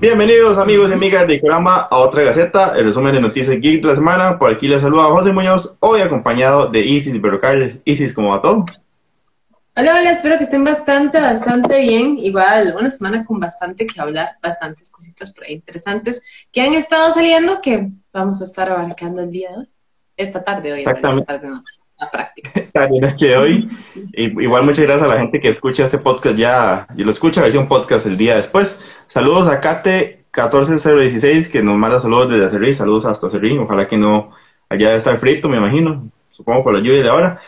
Bienvenidos amigos y amigas de Ikorama a otra Gaceta, el resumen de noticias geek de la semana. Por aquí les saluda José Muñoz, hoy acompañado de Isis Berrocal. Isis, ¿cómo va todo? Hola, hola, espero que estén bastante, bastante bien. Igual, una semana con bastante que hablar, bastantes cositas por ahí interesantes que han estado saliendo que vamos a estar abarcando el día de hoy, esta tarde hoy. Exactamente. Tarde, no, la práctica. También es que hoy, igual muchas gracias a la gente que escucha este podcast ya, y lo escucha versión podcast el día después. Saludos a Kate 14016 que nos manda saludos desde Acerrín, saludos hasta Acerrín, ojalá que no haya de estar frito, me imagino, supongo por la lluvia de ahora.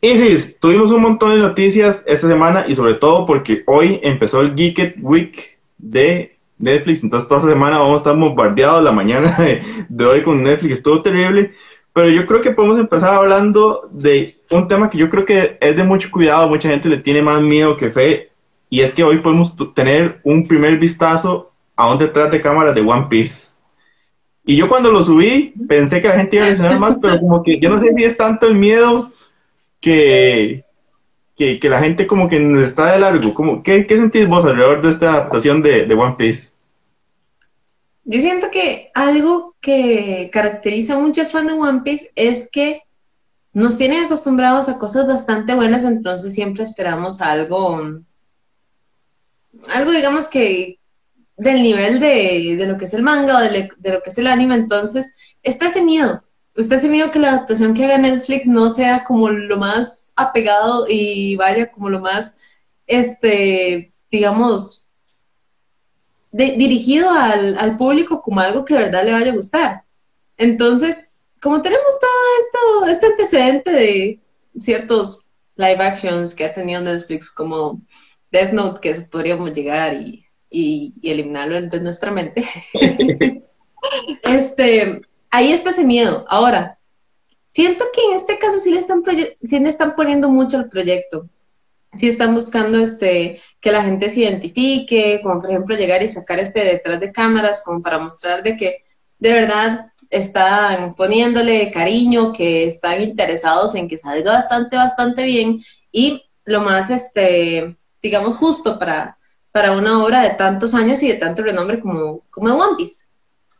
Isis, tuvimos un montón de noticias esta semana y sobre todo porque hoy empezó el Geeked Week de Netflix, entonces toda esta semana vamos a estar bombardeados la mañana de, de hoy con Netflix, estuvo terrible, pero yo creo que podemos empezar hablando de un tema que yo creo que es de mucho cuidado, mucha gente le tiene más miedo que fe, y es que hoy podemos tener un primer vistazo a un detrás de cámara de One Piece. Y yo cuando lo subí pensé que la gente iba a reaccionar más, pero como que yo no sé si es tanto el miedo que, que, la gente como que está de largo. Como, ¿qué, ¿Qué sentís vos alrededor de esta adaptación de One Piece? Yo siento que algo que caracteriza mucho al fan de One Piece es que nos tienen acostumbrados a cosas bastante buenas, entonces siempre esperamos algo algo digamos que del nivel de, de lo que es el manga o de, de, lo que es el anime, entonces está ese miedo, está ese miedo que la adaptación que haga Netflix no sea como lo más apegado y vaya como lo más, este, digamos, de, dirigido al, al público como algo que de verdad le vaya a gustar. Entonces, como tenemos todo esto, este antecedente de ciertos live actions que ha tenido Netflix como Death Note, que podríamos llegar y, y, y eliminarlo de nuestra mente. este, ahí está ese miedo. Ahora, siento que en este caso sí le están, sí le están poniendo mucho al proyecto. Sí están buscando este, que la gente se identifique, como por ejemplo llegar y sacar este detrás de cámaras, como para mostrar de que de verdad están poniéndole cariño, que están interesados en que salga bastante, bastante bien y lo más, este, digamos, justo para, para una obra de tantos años y de tanto renombre como, como One Piece.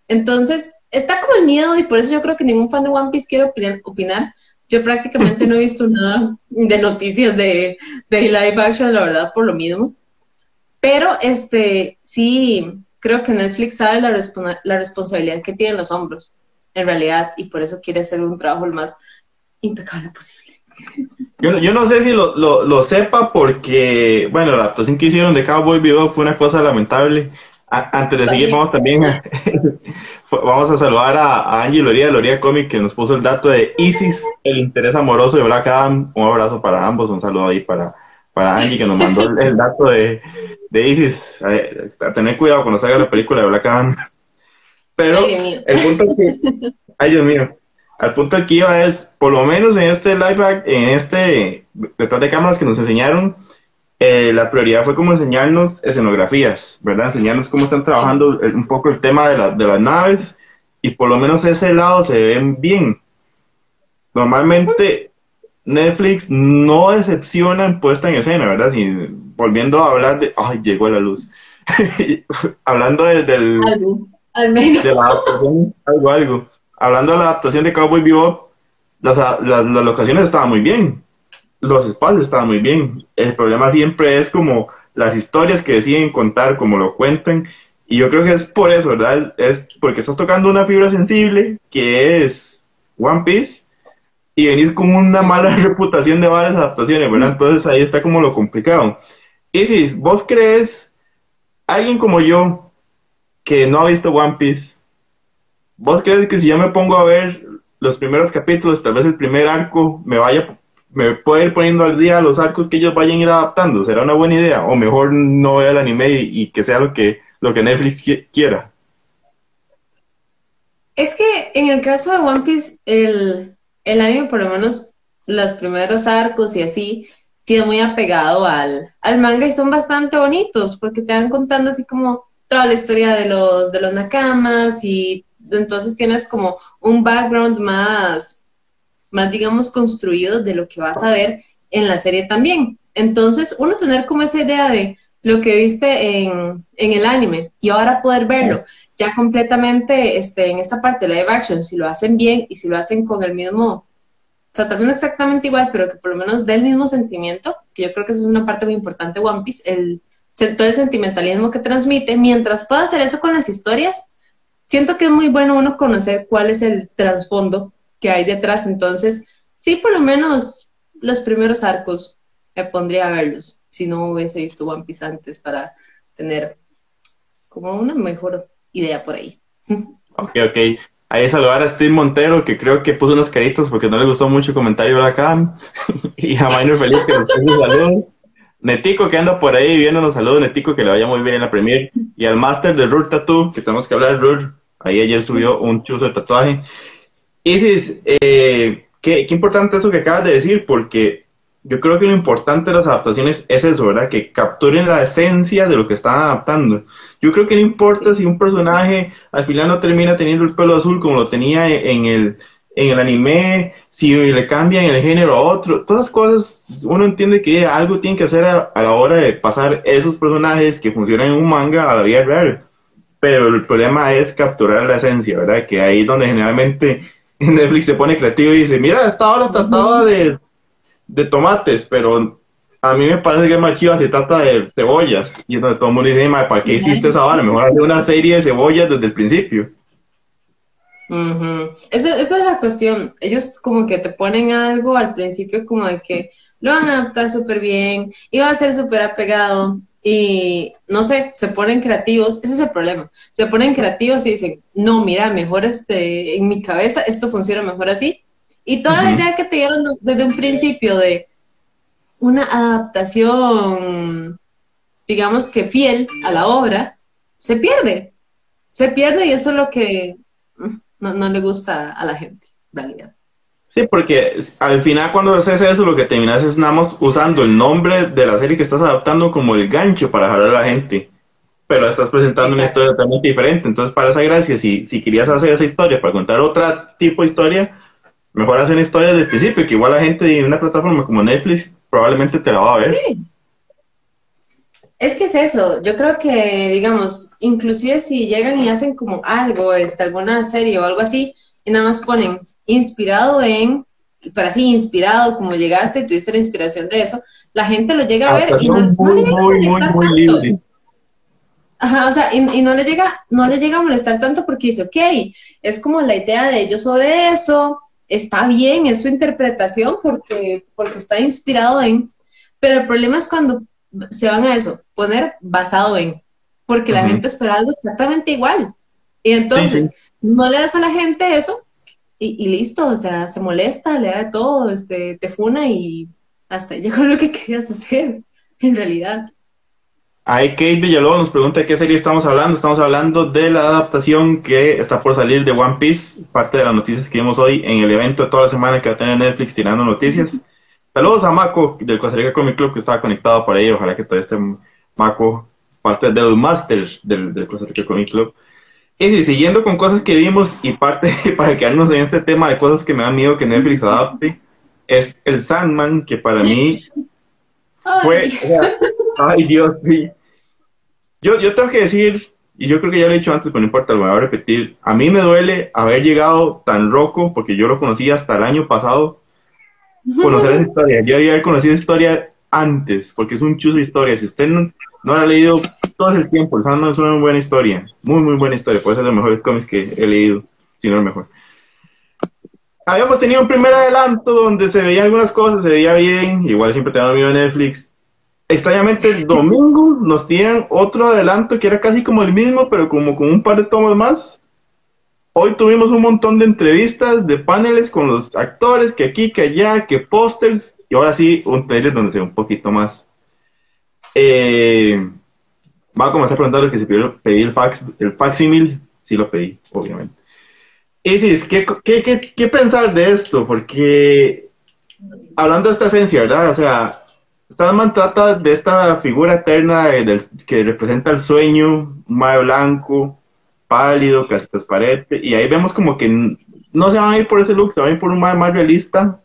Entonces, está como el miedo y por eso yo creo que ningún fan de One Piece quiere opinar. Yo prácticamente no he visto nada de noticias de, de live action, la verdad, por lo mismo. Pero este sí creo que Netflix sabe la, la responsabilidad que tiene en los hombros, en realidad, y por eso quiere hacer un trabajo lo más impecable posible. Yo, yo no sé si lo, lo, lo, sepa porque, bueno, la actuación que hicieron de Cowboy Vivo fue una cosa lamentable. A, antes de seguir, vamos también a, vamos a saludar a, a Angie Loría de Loría Comic que nos puso el dato de Isis, el interés amoroso de Black Adam. Un abrazo para ambos, un saludo ahí para, para Angie que nos mandó el, el dato de, de Isis. A, a, tener cuidado cuando salga la película de Black Adam. Pero Ay, el punto es que, ay Dios mío, al punto aquí iba es, por lo menos en este live en este detrás de cámaras que nos enseñaron, eh, la prioridad fue como enseñarnos escenografías, ¿verdad? Enseñarnos cómo están trabajando el, un poco el tema de, la, de, las naves y por lo menos ese lado se ven bien. Normalmente Netflix no decepciona en puesta en escena, ¿verdad? Si, volviendo a hablar de... ¡Ay, llegó la luz! Hablando de, del... Algo, al menos. De la adaptación, algo, algo hablando de la adaptación de Cowboy Bebop, las, las, las, locaciones estaban muy bien, los espacios estaban muy bien. El problema siempre es como las historias que deciden contar, como lo cuentan, y yo creo que es por eso, ¿verdad? Es porque estás tocando una fibra sensible que es One Piece y venís con una mala reputación de varias adaptaciones, ¿verdad? Entonces ahí está como lo complicado. Y si vos crees, alguien como yo, que no ha visto One Piece, ¿Vos crees que si yo me pongo a ver los primeros capítulos, tal vez el primer arco, me vaya, me puede ir poniendo al día los arcos que ellos vayan a ir adaptando? ¿Será una buena idea? O mejor no vea el anime y, que sea lo que, lo que Netflix quiera. Es que en el caso de One Piece, el, el anime, por lo menos los primeros arcos y así, sido muy apegado al, al manga y son bastante bonitos porque te van contando así como toda la historia de los, de los nakamas y entonces tienes como un background más, más, digamos, construido de lo que vas a ver en la serie también. Entonces, uno tener como esa idea de, lo que viste en, en el anime y ahora poder verlo ya completamente este, en esta parte de live action, si lo hacen bien y si lo hacen con el mismo, o sea, también exactamente igual, pero que por lo menos dé el mismo sentimiento, que yo creo que esa es una parte muy importante One Piece, el, todo el sentimentalismo que transmite, mientras pueda hacer eso con las historias, siento que es muy bueno uno conocer cuál es el trasfondo que hay detrás, entonces, sí, por lo menos los primeros arcos me pondría a verlos, si no hubiese visto One Piece para tener como una mejor idea por ahí. Ok, ok. Ahí saludar a Steve Montero, que creo que puso unas caritas porque no le gustó mucho el comentario de acá. y a Minor Felipe, que nos puso saludos. Netico, que anda por ahí viéndonos saludos. Netico, que le vaya muy bien en la Premier. Y al Master de Rur Tattoo, que tenemos que hablar de Rur. Ahí ayer subió un chuzo de tatuaje. Isis, eh, qué, qué importante eso que acabas de decir, porque yo creo que lo importante de las adaptaciones es eso, ¿verdad? Que capturen la esencia de lo que están adaptando. Yo creo que no importa si un personaje al final no termina teniendo el pelo azul como lo tenía en el, en el anime, si le cambian el género a otro, todas las cosas, uno entiende que algo tiene que hacer a, la hora de pasar esos personajes que funcionan en un manga a la vida real. Pero el problema es capturar la esencia, ¿verdad? Que ahí es donde generalmente Netflix se pone creativo y dice, mira, esta hora trataba de de tomates, pero a mí me parece que es más chido si trata de cebollas. Y es donde todo el mundo dice, ¿para qué hiciste esa vara? Mejor hacer una serie de cebollas desde el principio. esa, es la cuestión. Ellos como que te ponen algo al principio como de que lo van a adaptar súper bien y va a ser súper apegado y no sé, se ponen creativos, ese es el problema, se ponen creativos y dicen, no, mira, mejor este, en mi cabeza esto funciona mejor así y toda la idea que te dieron desde un principio de una adaptación, digamos que fiel a la obra, se pierde. Se pierde y eso es lo que mm, no, le gusta a la gente, en realidad. Sí, porque al final cuando haces eso lo que terminas es nada más usando el nombre de la serie que estás adaptando como el gancho para jalar a la gente. Pero estás presentando una historia totalmente diferente. Entonces, para esa gracia, si, si querías hacer esa historia para contar otro tipo de historia, mejor hacer una historia desde el principio, que igual la gente de una plataforma como Netflix probablemente te la va a ver. Sí. Es que es eso, yo creo que, digamos, inclusive si llegan y hacen como algo, este, alguna serie o algo así, y nada más ponen inspirado en, para así, inspirado, como llegaste y tuviste la inspiración de eso, la gente lo llega a ver y no, le llega a molestar tanto. Ajá, o sea, y, y, no le llega, no le llega a molestar tanto porque dice, ok, es como la idea de ellos sobre eso, está bien, es su interpretación porque, porque está inspirado en, pero el problema es cuando se van a eso, poner basado en, porque la gente espera algo exactamente igual. Y entonces, no le das a la gente eso y, listo, o sea, se molesta, le da todo, este, te funa y hasta llegó lo que querías hacer, en realidad. Ahí Kate Villalobos nos pregunta de qué serie estamos hablando. Estamos hablando de la adaptación que está por salir de One Piece, parte de las noticias que vimos hoy en el evento de toda la semana que va a tener Netflix tirando noticias. Saludos a Mako del Costa Rica Comic Club que estaba conectado por ahí. Ojalá que todo este Mako, parte de los Masters del, del Costa Rica Comic Club. Y sí, siguiendo con cosas que vimos y parte para quedarnos en este tema de cosas que me da miedo que Netflix adapte, es el Sandman, que para mí fue... Ay, Dios, sí. Yo, yo tengo que decir, y yo creo que ya lo he dicho antes, pero no importa, lo voy a repetir. A mí me duele haber llegado tan roco, porque yo lo conocí hasta el año pasado, conocer esa historia. Yo había conocido historia antes, porque es un chuzo de historia. Si usted no, no ha leído todo el tiempo, el Sandman es una buena historia. Muy, muy buena historia. Puede ser de los mejores cómics que he leído, si no el mejor. Habíamos tenido un primer adelanto donde se veían algunas cosas, se veía bien. Igual siempre te dan en Netflix extrañamente el domingo nos tienen otro adelanto que era casi como el mismo, pero como con un par de tomas más. Hoy tuvimos un montón de entrevistas, de paneles con los actores, que aquí, que allá, que pósters, y ahora sí, un trailer donde se ve un poquito más. Eh, va a comenzar a preguntar que si pedí el fax, el facsímil, sí lo pedí, obviamente. Y sí, ¿qué, qué, qué, qué pensar de esto? Porque hablando de esta esencia, ¿verdad? O sea, Sandman trata de esta figura eterna que representa el sueño, un mae blanco, pálido, casi transparente, y ahí vemos como que no se van a ir por ese look, se van a ir por un mae más realista,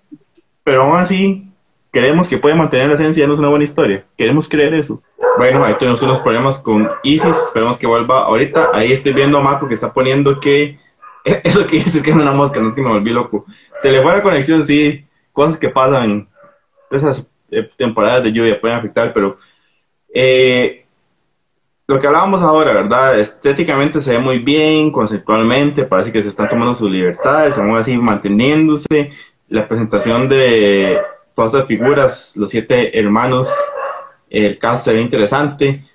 pero aún así queremos que puede mantener la esencia, no es una buena historia, queremos creer eso. Bueno, ahí tenemos unos problemas con Isis, esperemos que vuelva ahorita. Ahí estoy viendo a Marco que está poniendo que eso que dices que es una mosca, no es que me volví loco. Se le fue la conexión, sí, cosas que pasan, esas eh, temporadas de lluvia pueden afectar, pero eh, lo que hablábamos ahora, ¿verdad? Estéticamente se ve muy bien, conceptualmente, parece que se están tomando sus libertades, aún así manteniéndose. La presentación de todas las figuras, los siete hermanos, el cast se ve interesante.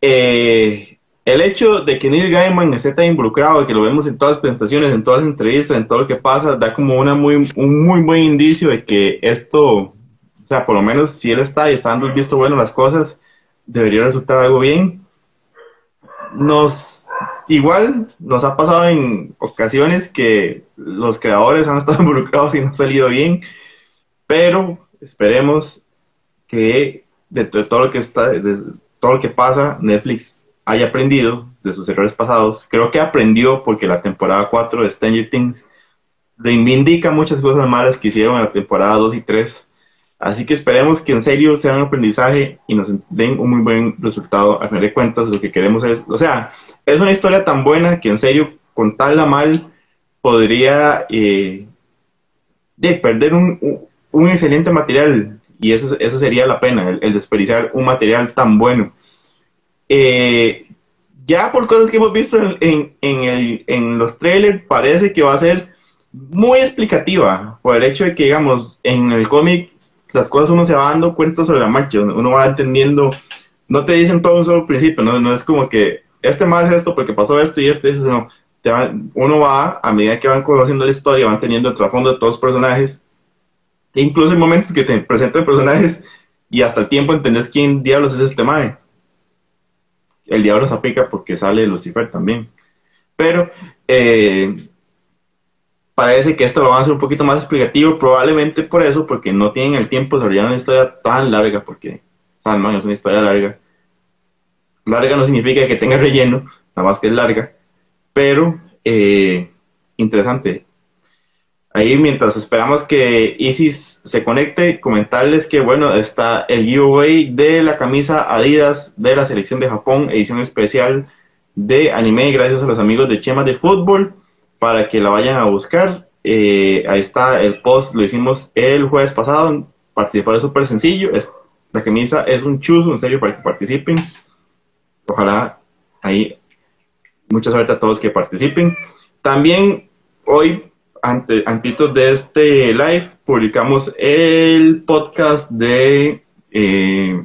Eh, el hecho de que Neil Gaiman esté tan involucrado, que lo vemos en todas las presentaciones, en todas las entrevistas, en todo lo que pasa, da como una muy, un muy buen indicio de que esto, o sea, por lo menos si él está y está dando el visto bueno las cosas, debería resultar algo bien nos igual nos ha pasado en ocasiones que los creadores han estado involucrados y no han salido bien, pero esperemos que de todo lo que está, de todo lo que pasa, Netflix haya aprendido de sus errores pasados. Creo que aprendió porque la temporada 4 de Stranger Things reivindica muchas cosas malas que hicieron en la temporada 2 y 3 Así que esperemos que en serio sea un aprendizaje y nos den un muy buen resultado. A final de cuentas, lo que queremos es, o sea, es una historia tan buena que en serio, contarla mal, podría eh, de perder un, excelente material. Y eso, eso sería la pena, el, desperdiciar un material tan bueno. Eh, ya por cosas que hemos visto en, en, el, en los trailers, parece que va a ser muy explicativa, por el hecho de que, digamos, en el cómic las cosas uno se va dando cuenta sobre la marcha, uno va entendiendo, no te dicen todo un solo principio, no, no es como que este más es esto porque pasó esto y esto no. Te uno va, a medida que van conociendo la historia, van teniendo el trasfondo de todos los personajes, e incluso en momentos que te presentan personajes y hasta el tiempo entendés quién diablos es este mae. El diablo se aplica porque sale Lucifer también. Pero eh, parece que esto lo van a hacer un poquito más explicativo, probablemente por eso, porque no tienen el tiempo de desarrollar una historia tan larga, porque Sandman es una historia larga. Larga no significa que tenga relleno, nada más que es larga, pero eh, interesante. Ahí mientras esperamos que Isis se conecte, comentarles que bueno, está el giveaway de la camisa Adidas de la selección de Japón, edición especial de anime, gracias a los amigos de Chema de Fútbol para que la vayan a buscar. Eh, ahí está el post, lo hicimos el jueves pasado. Participar es súper sencillo. Es, la camisa es un chuzo, en serio, para que participen. Ojalá ahí mucha suerte a todos que participen. También hoy, ante, antitos de este live, publicamos el podcast de eh,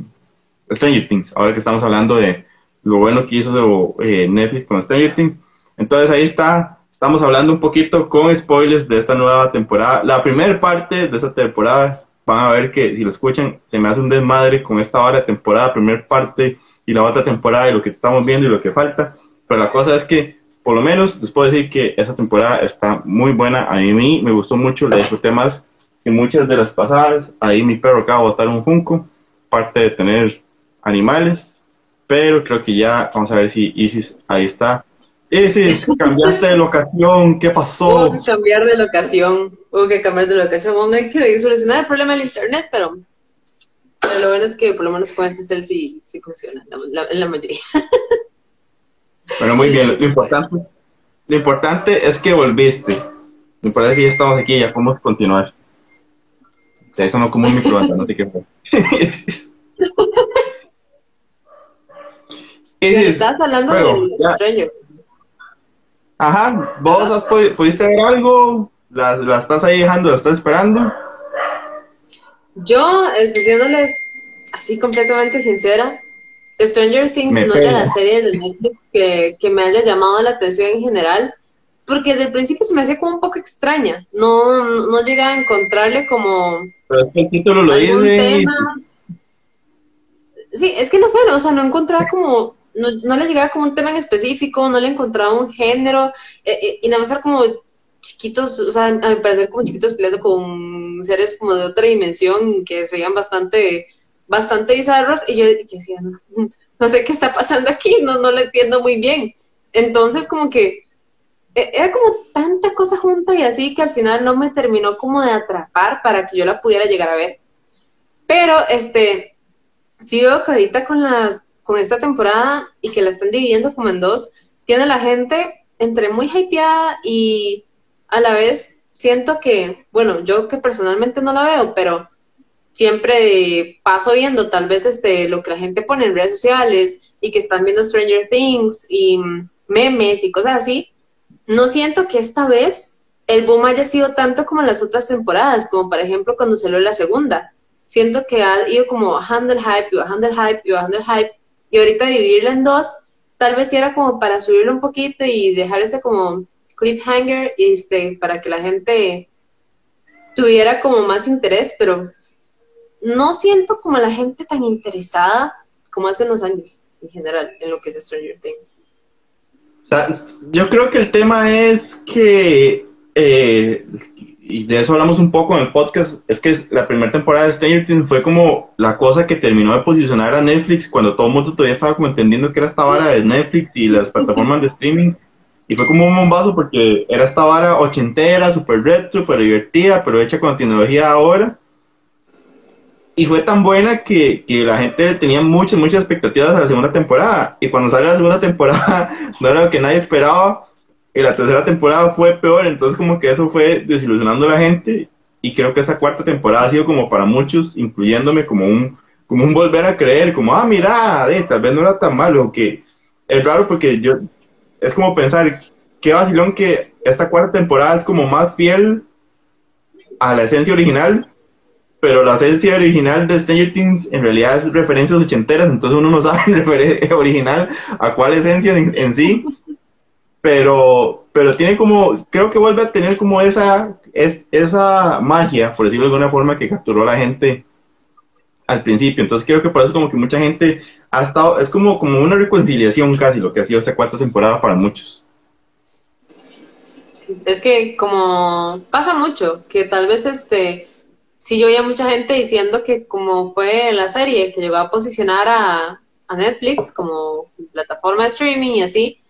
Stranger Things. Ahora que estamos hablando de lo bueno que hizo eh, Netflix con Stranger Things. Entonces ahí está Estamos hablando un poquito con spoilers de esta nueva temporada. La primera parte de esta temporada, van a ver que si lo escuchan, se me hace un desmadre con esta hora de temporada, primera parte y la otra temporada y lo que estamos viendo y lo que falta. Pero la cosa es que, por lo menos, les puedo decir que esta temporada está muy buena. A mí me gustó mucho, la disfruté más que muchas de las pasadas. Ahí mi perro acaba de botar un Funko, parte de tener animales. Pero creo que ya vamos a ver si Isis ahí está es, cambiaste de locación, ¿qué pasó? Hubo que cambiar de locación, hubo que cambiar de locación. No hay que solucionar el problema del internet, pero, lo bueno es que por lo menos con este cel sí, sí funciona, en la mayoría. Bueno, muy bien, lo importante, lo importante es que volviste. Me parece que ya estamos aquí, ya podemos continuar. eso no como un microondas, no te quejes. Estás hablando del extraño. Ajá, ¿vos has pudiste ver algo? ¿La, ¿La, estás ahí dejando? ¿La estás esperando? Yo, estoy siéndoles así completamente sincera, Stranger Things no es de la serie de Netflix que, que, me haya llamado la atención en general, porque desde el principio se me hacía como un poco extraña. No, no, no llegué a encontrarle como. Pero es que el título lo dice. Tema. Sí, es que no sé, o sea, no encontraba como no, no, le llegaba como un tema en específico, no le encontraba un género, eh, eh, y nada más era como chiquitos, o sea, a mi parecer como chiquitos peleando con seres como de otra dimensión que se veían bastante, bastante bizarros, y yo, decía, no, no, sé qué está pasando aquí, no, no lo entiendo muy bien. Entonces, como que e, era como tanta cosa junta y así que al final no me terminó como de atrapar para que yo la pudiera llegar a ver. Pero, este, sí veo que ahorita con la con esta temporada y que la están dividiendo como en dos, tiene la gente entre muy hypeada y a la vez siento que, bueno, yo que personalmente no la veo, pero siempre paso viendo tal vez este lo que la gente pone en redes sociales y que están viendo Stranger Things y memes y cosas así, no siento que esta vez el boom haya sido tanto como en las otras temporadas, como por ejemplo cuando salió la segunda. Siento que ha ido como bajando el hype y bajando el hype y bajando el hype y ahorita dividirla en dos, tal vez era como para subirlo un poquito y dejar ese como cliffhanger este, para que la gente tuviera como más interés, pero no siento como la gente tan interesada como hace unos años en general en lo que es Stranger Things. yo creo que el tema es que eh, y de eso hablamos un poco en el podcast, es que la primera temporada de Stranger Things fue como la cosa que terminó de posicionar a Netflix cuando todo el mundo todavía estaba como entendiendo que era esta vara de Netflix y las plataformas de streaming. Y fue como un bombazo porque era esta vara ochentera, super retro, super divertida, pero hecha con tecnología ahora. Y fue tan buena que, que la gente tenía muchas, muchas expectativas de la segunda temporada. Y cuando sale la segunda temporada, no era lo que nadie esperaba y la tercera temporada fue peor, entonces como que eso fue desilusionando a la gente y creo que esa cuarta temporada ha sido como para muchos, incluyéndome como un, como un volver a creer, como, ah, mira, tal vez no era tan malo, que es raro porque yo, es como pensar, qué vacilón que esta cuarta temporada es como más fiel a la esencia original, pero la esencia original de Stranger Things en realidad es referencias ochenteras, entonces uno no sabe el original a cuál esencia en sí pero, pero tiene como, creo que vuelve a tener como esa, es, esa magia, por decirlo de alguna forma, que capturó a la gente al principio. Entonces creo que por eso como que mucha gente ha estado, es como, como una reconciliación casi lo que ha sido esta cuarta temporada para muchos. es que como pasa mucho, que tal vez este, si yo oía mucha gente diciendo que como fue en la serie, que llegó a posicionar a, Netflix como plataforma de streaming y así,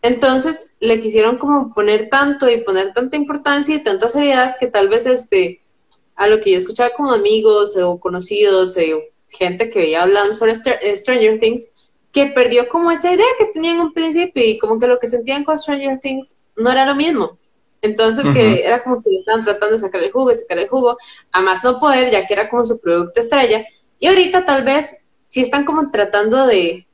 entonces le quisieron como poner tanto y poner tanta importancia y tanta seriedad que tal vez este, a lo que yo escuchaba como amigos o conocidos o gente que veía hablando sobre eh, Stranger Things, que perdió como esa idea que tenían en un principio y como que lo que sentían con Stranger Things no era lo mismo. Entonces que era como que estaban tratando de sacar el jugo y sacar el jugo, a más no poder, ya que era como su producto estrella. Y ahorita tal vez sí están como tratando de,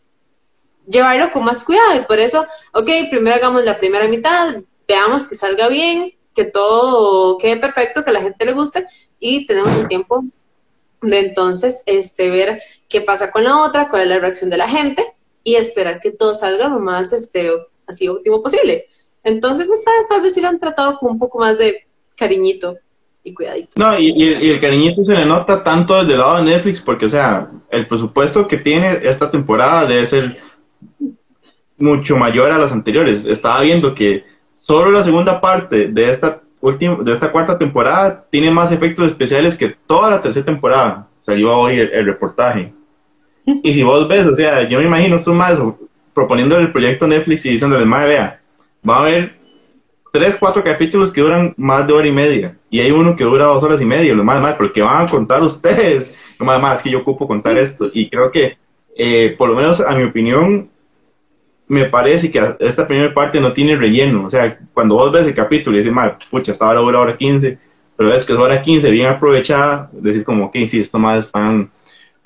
llevarlo con más cuidado y por eso, ok, primero hagamos la primera mitad, veamos que salga bien, que todo quede perfecto, que a la gente le guste y tenemos el tiempo de entonces este, ver qué pasa con la otra, cuál es la reacción de la gente y esperar que todo salga lo más este, así óptimo posible. Entonces esta, esta vez sí lo han tratado con un poco más de cariñito y cuidadito. No, y, y, el cariñito se le nota tanto desde el lado de Netflix porque, o sea, el presupuesto que tiene esta temporada debe ser mucho mayor a las anteriores. Estaba viendo que solo la segunda parte de esta última, de esta cuarta temporada tiene más efectos especiales que toda la tercera temporada. Salió hoy el, reportaje. Y si vos ves, o sea, yo me imagino estos más proponiendo el proyecto Netflix y diciéndole, madre, vea, va a haber tres, cuatro capítulos que duran más de hora y media. Y hay uno que dura dos horas y media, lo más mal, porque van a contar ustedes. Lo más más que yo ocupo contar esto. Y creo que, eh, por lo menos a mi opinión, me parece que esta primera parte no tiene relleno. O sea, cuando vos ves el capítulo y dices, mal, pucha, esta hora dura hora 15, pero ves que es hora 15 bien aprovechada, decís como, que sí, esto más están,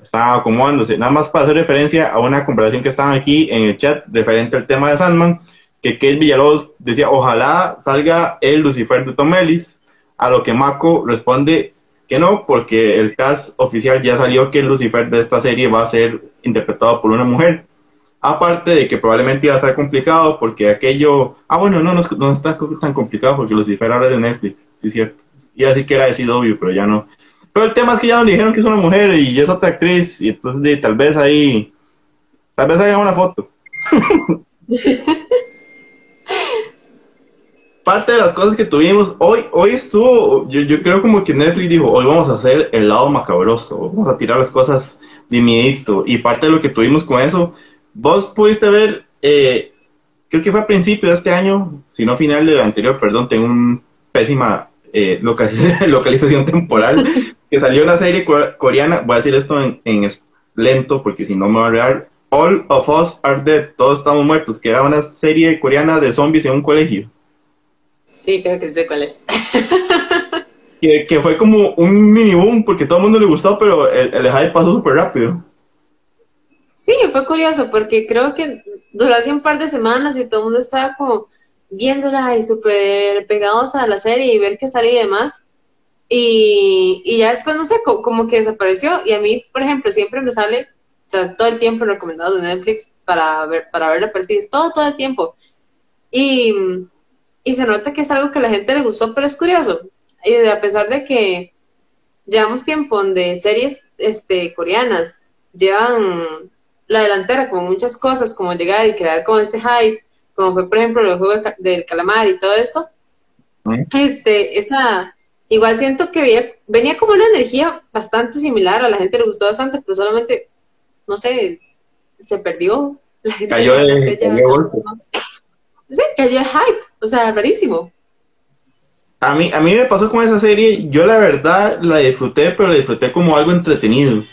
están acomodándose. Nada más para hacer referencia a una conversación que estaban aquí en el chat referente al tema de Sandman, que Kate Villalobos decía, ojalá salga el Lucifer de Tom Ellis, a lo que Mako responde que no, porque el cast oficial ya salió que el Lucifer de esta serie va a ser interpretado por una mujer. Aparte de que probablemente iba a estar complicado porque aquello... Ah, bueno, no, no, está tan complicado porque Lucifer ahora es de Netflix, sí cierto. Y así que era decidido obvio, pero ya no. Pero el tema es que ya nos dijeron que es una mujer y es otra actriz y entonces tal vez ahí... Tal vez haya una foto. Parte de las cosas que tuvimos hoy, hoy estuvo, yo, yo creo como que Netflix dijo, hoy vamos a hacer el lado macabroso, vamos a tirar las cosas de miedito. Y parte de lo que tuvimos con eso Vos pudiste ver, eh, creo que fue a principio de este año, si no final del anterior, perdón, tengo una pésima eh, localización, temporal, que salió una serie coreana, voy a decir esto en, lento porque si no me va a rear. All of Us Are Dead, todos estamos muertos, que era una serie coreana de zombies en un colegio. Sí, creo que sé cuál es. que, que, fue como un mini boom porque todo el mundo le gustó, pero el, el hype pasó súper rápido. Sí, fue curioso porque creo que duró hace un par de semanas y todo el mundo estaba como viéndola y súper pegados a la serie y ver que salía y demás. Y, y ya después, no sé, como, que desapareció. Y a mí, por ejemplo, siempre me sale, o sea, todo el tiempo recomendado de Netflix para ver, para verla, pero sí, es todo, todo el tiempo. Y, y se nota que es algo que a la gente le gustó, pero es curioso. Y a pesar de que llevamos tiempo donde series este, coreanas llevan la delantera como muchas cosas, como llegar y crear como este hype, como fue por ejemplo el juego del calamar y todo esto, este, esa, igual siento que venía, como una energía bastante similar, a la gente le gustó bastante, pero solamente, no sé, se perdió. La gente cayó el, Sí, cayó el hype, o sea, rarísimo. A mí, a mí me pasó con esa serie, yo la verdad la disfruté, pero la disfruté como algo entretenido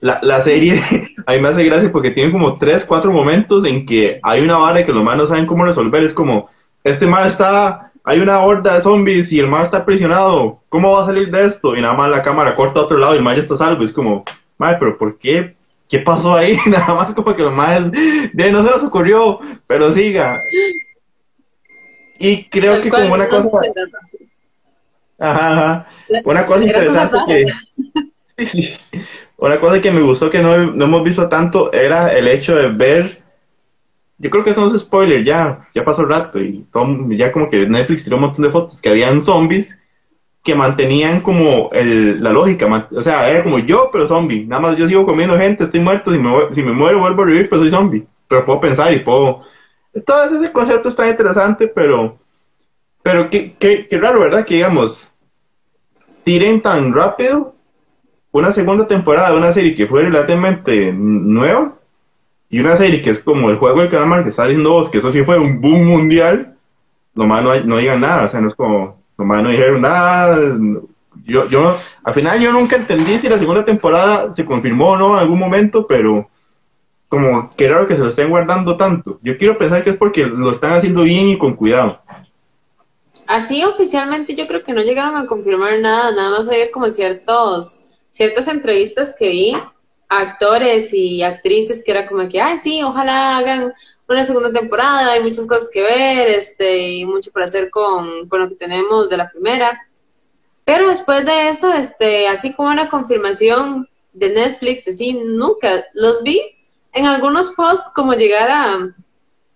la, la serie a mí me hace gracia porque tiene como tres, cuatro momentos en que hay una vara que los más no saben cómo resolver. Es como, este más está, hay una horda de zombies y el más está aprisionado. ¿Cómo va a salir de esto? Y nada más la cámara corta a otro lado y el más ya está salvo. Es como, madre, pero ¿por qué? ¿Qué pasó ahí? nada más como que los más, de no se les ocurrió, pero siga. Y creo que como una cosa... Ajá, ajá. Una cosa interesante que... Sí, sí. Una cosa que me gustó que no, hemos visto tanto era el hecho de ver. Yo creo que eso no es spoiler, ya, ya pasó el rato y ya como que Netflix tiró un montón de fotos que habían zombies que mantenían como el, la lógica, o sea, era como yo, pero zombie. Nada más yo sigo comiendo gente, estoy muerto, si me, si me muero vuelvo a vivir, pero soy zombie. Pero puedo pensar y puedo... Todo ese concepto está interesante, pero... Pero qué, qué, qué raro, ¿verdad? Que digamos, tiren tan rápido una segunda temporada de una serie que fue relativamente nueva y una serie que es como el juego del calamar que está haciendo vos, que eso sí fue un boom mundial, nomás no, no digan nada, o sea, no es como, nomás no dijeron nada. Yo, yo, al final yo nunca entendí si la segunda temporada se confirmó o no en algún momento, pero como que raro que se lo estén guardando tanto. Yo quiero pensar que es porque lo están haciendo bien y con cuidado. Así oficialmente yo creo que no llegaron a confirmar nada, nada más había como ciertos ciertas entrevistas que vi actores y actrices que era como que, ay, sí, ojalá hagan una segunda temporada, hay muchas cosas que ver, este, y mucho por hacer con, con lo que tenemos de la primera. Pero después de eso, este, así como una confirmación de Netflix, así, nunca los vi en algunos posts como llegar a,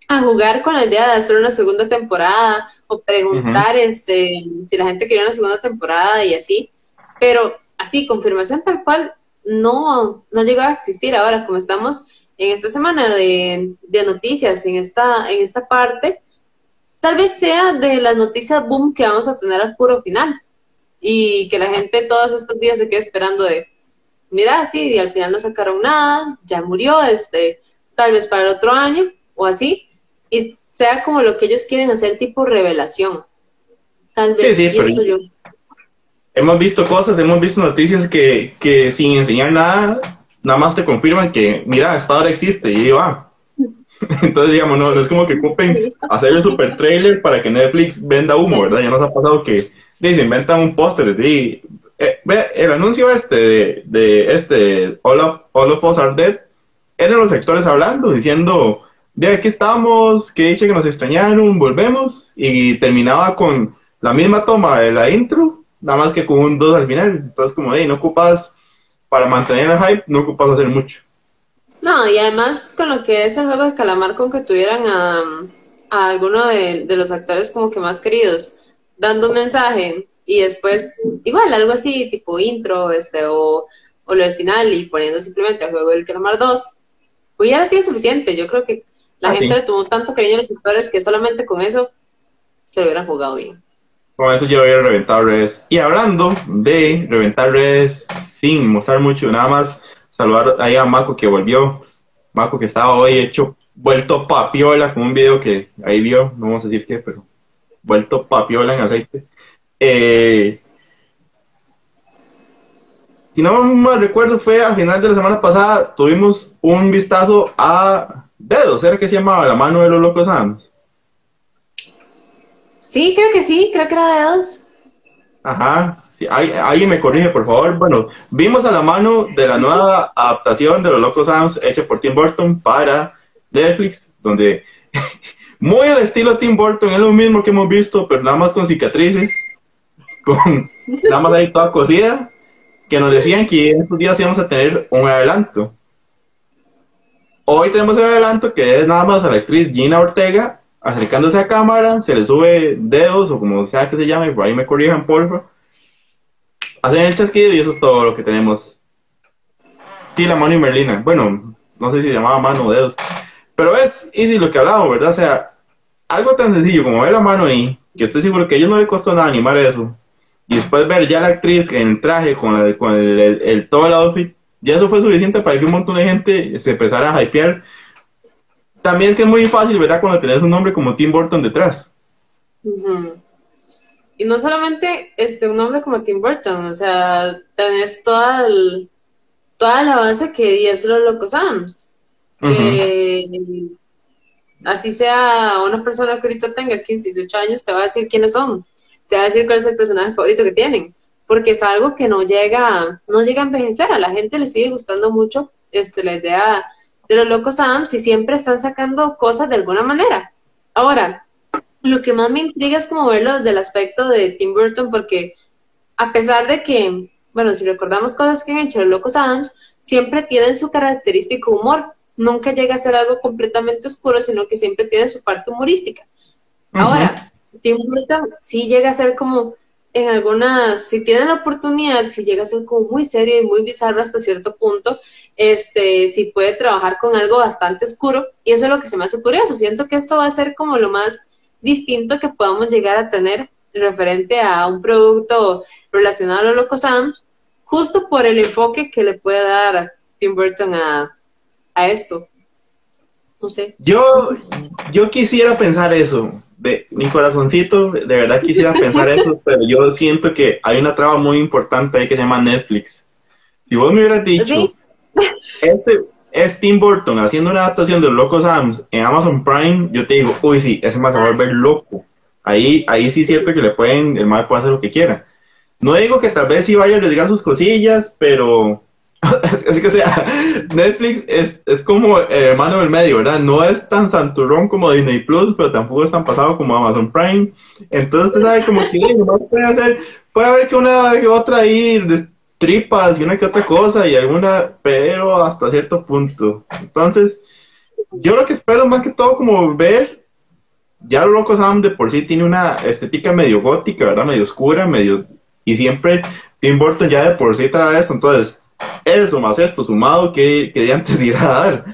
a jugar con la idea de hacer una segunda temporada o preguntar este si la gente quería una segunda temporada y así, pero así, confirmación tal cual no, no llegó a existir. Ahora, como estamos en esta semana de, noticias, en esta, en esta parte, tal vez sea de las noticias boom que vamos a tener al puro final. Y que la gente todos estos días se quede esperando de, mira, sí, y al final no sacaron nada, ya murió, este, tal vez para el otro año o así, y sea como lo que ellos quieren hacer tipo revelación. Tal vez, sí, pienso yo. hemos visto cosas, hemos visto noticias que, que sin enseñar nada, nada más te confirman que, mira, esta hora existe y va. Entonces, digamos, no, es como que ocupen hacer el super trailer para que Netflix venda humo, ¿verdad? Ya nos ha pasado que dicen, inventan un póster y eh, el anuncio este de, de este All of, All of Us Are Dead eran los actores hablando, diciendo, de aquí estamos, que dice que nos extrañaron, volvemos, y terminaba con la misma toma de la intro nada más que con un 2 al final. Entonces, como, hey, no ocupas, para mantener el hype, no ocupas hacer mucho. No, y además con lo que es el juego de calamar, con que tuvieran a, a alguno de, los actores como que más queridos, dando un mensaje y después, igual, algo así, tipo intro, este, o, o lo del final y poniendo simplemente el juego del calamar 2, hubiera sido suficiente. Yo creo que la ah, gente le tomó tanto cariño a los actores que solamente con eso se hubieran jugado bien. Con eso yo voy a reventar redes. Y hablando de reventar redes sin mostrar mucho, nada más saludar ahí a Marco que volvió. Marco que estaba hoy hecho, vuelto papiola con un video que ahí vio, no vamos a decir qué, pero vuelto papiola en aceite. Eh, si no me recuerdo, fue a final de la semana pasada, tuvimos un vistazo a Dedos, ¿era que se llamaba La mano de los locos Adams? Sí, creo que sí, creo que era Dedos. Ajá, sí, alguien me corrige, por favor. Bueno, vimos a la mano de la nueva adaptación de Los Locos Adams hecha por Tim Burton para Netflix, donde muy al estilo Tim Burton, es lo mismo que hemos visto, pero nada más con cicatrices, con nada más ahí toda cosida, que nos decían que en estos días íbamos a tener un adelanto. Hoy tenemos el adelanto que es nada más a la actriz Gina Ortega acercándose a cámara, se le sube dedos o como sea que se llame, por ahí me corrijan, porfa. Hacen el chasquido y eso es todo lo que tenemos. Sí, la mano y Merlina. Bueno, no sé si llamaba mano o dedos. Pero es easy lo que hablamos, ¿verdad? O sea, algo tan sencillo como ver la mano ahí, que estoy seguro que a ellos no le costó nada animar eso. Y después ver ya la actriz en el traje, con, la, con el, el, todo el outfit, ya eso fue suficiente para que un montón de gente se empezara a hypear también es que es muy fácil, ¿verdad? Cuando tenés un nombre como Tim Burton detrás. Y no solamente este, un nombre como Tim Burton, o sea, tenés toda, toda la base que es los Locos Sams. Que así sea una persona que ahorita tenga 15, 18 años, te va a decir quiénes son. Te va a decir cuál es el personaje favorito que tienen. Porque es algo que no llega, no llega a envejecer. A la gente le sigue gustando mucho este, la idea de los locos Adams y siempre están sacando cosas de alguna manera. Ahora, lo que más me intriga es como verlo desde el aspecto de Tim Burton, porque a pesar de que, bueno, si recordamos cosas que han hecho los locos Adams, siempre tienen su característico humor. Nunca llega a ser algo completamente oscuro, sino que siempre tiene su parte humorística. Ahora, Tim Burton sí llega a ser como en algunas, si tienen la oportunidad, si llega a ser como muy serio y muy bizarro hasta cierto punto, este, si puede trabajar con algo bastante oscuro, y eso es lo que se me hace curioso, siento que esto va a ser como lo más distinto que podamos llegar a tener referente a un producto relacionado a los Locos Adams, justo por el enfoque que le puede dar Tim Burton a, a esto. No sé. Yo, yo quisiera pensar eso, de mi corazoncito, de verdad quisiera pensar eso, pero yo siento que hay una traba muy importante ahí que se llama Netflix. Si vos me hubieras dicho, este es Tim Burton haciendo una adaptación de Los Locos Adams en Amazon Prime, yo te digo, uy, sí, ese más se va a volver loco. Ahí, ahí sí es cierto que le pueden, el mal puede hacer lo que quiera. No digo que tal vez sí vaya a arriesgar sus cosillas, pero es que sea, Netflix es, es como el hermano del medio, ¿verdad? No es tan santurrón como Disney Plus, pero tampoco es tan pasado como Amazon Prime. Entonces, usted sabe como que puede hacer, puede haber que una que otra ahí de tripas y una que otra cosa y alguna, pero hasta cierto punto. Entonces, yo lo que espero más que todo como ver, ya lo loco Sam de por sí tiene una estética medio gótica, ¿verdad? Medio oscura, medio, y siempre Tim Burton ya de por sí trae esto, entonces eso más esto sumado que, que de antes irá a dar.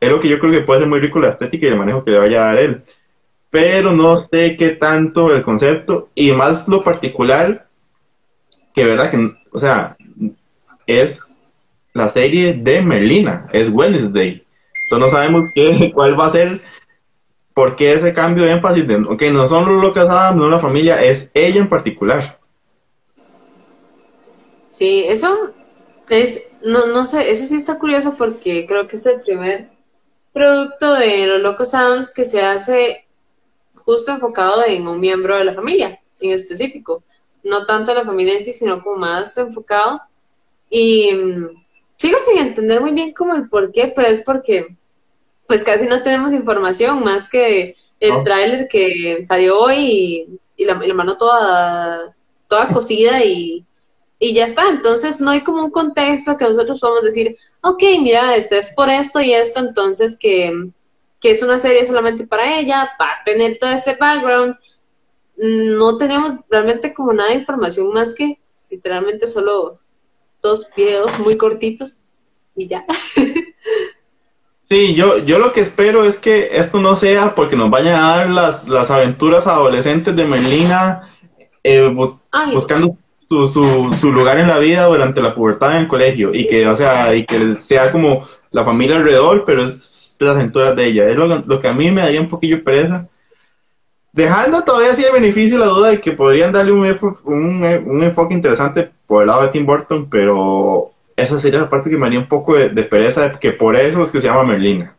Es lo que yo creo que puede ser muy rico la estética y el manejo que le vaya a dar él. Pero no sé qué tanto el concepto y más lo particular que verdad que, o sea, es la serie de Merlina, es Wednesday. Entonces no sabemos qué, cuál va a ser, por qué ese cambio de énfasis de, ok, no son los locos no la familia, es ella en particular. Sí, eso es, no, no sé, eso sí está curioso porque creo que es el primer producto de los Locos Adams que se hace justo enfocado en un miembro de la familia en específico. No tanto la familia en sí, sino como más enfocado. Y mm, sigo sin entender muy bien como el por qué, pero es porque pues casi no tenemos información más que el oh. tráiler que salió hoy y, la, la, mano toda, toda cocida y y ya está. Entonces no hay como un contexto que nosotros podamos decir, ok, mira, este es por esto y esto, entonces que, es una serie solamente para ella, para tener todo este background. No tenemos realmente como nada de información más que literalmente solo dos videos muy cortitos y ya. Sí, yo, yo lo que espero es que esto no sea porque nos vayan a dar las, las aventuras adolescentes de Merlina eh, buscando su, su, lugar en la vida durante la pubertad en el colegio y que, o sea, y que sea como la familia alrededor, pero es las aventuras de ella. Es lo, que a mí me daría un poquillo pereza. dejando todavía así el beneficio la duda de que podrían darle un, un, enfoque interesante por el lado de Tim Burton, pero esa sería la parte que me haría un poco de, pereza, que por eso es que se llama Merlina.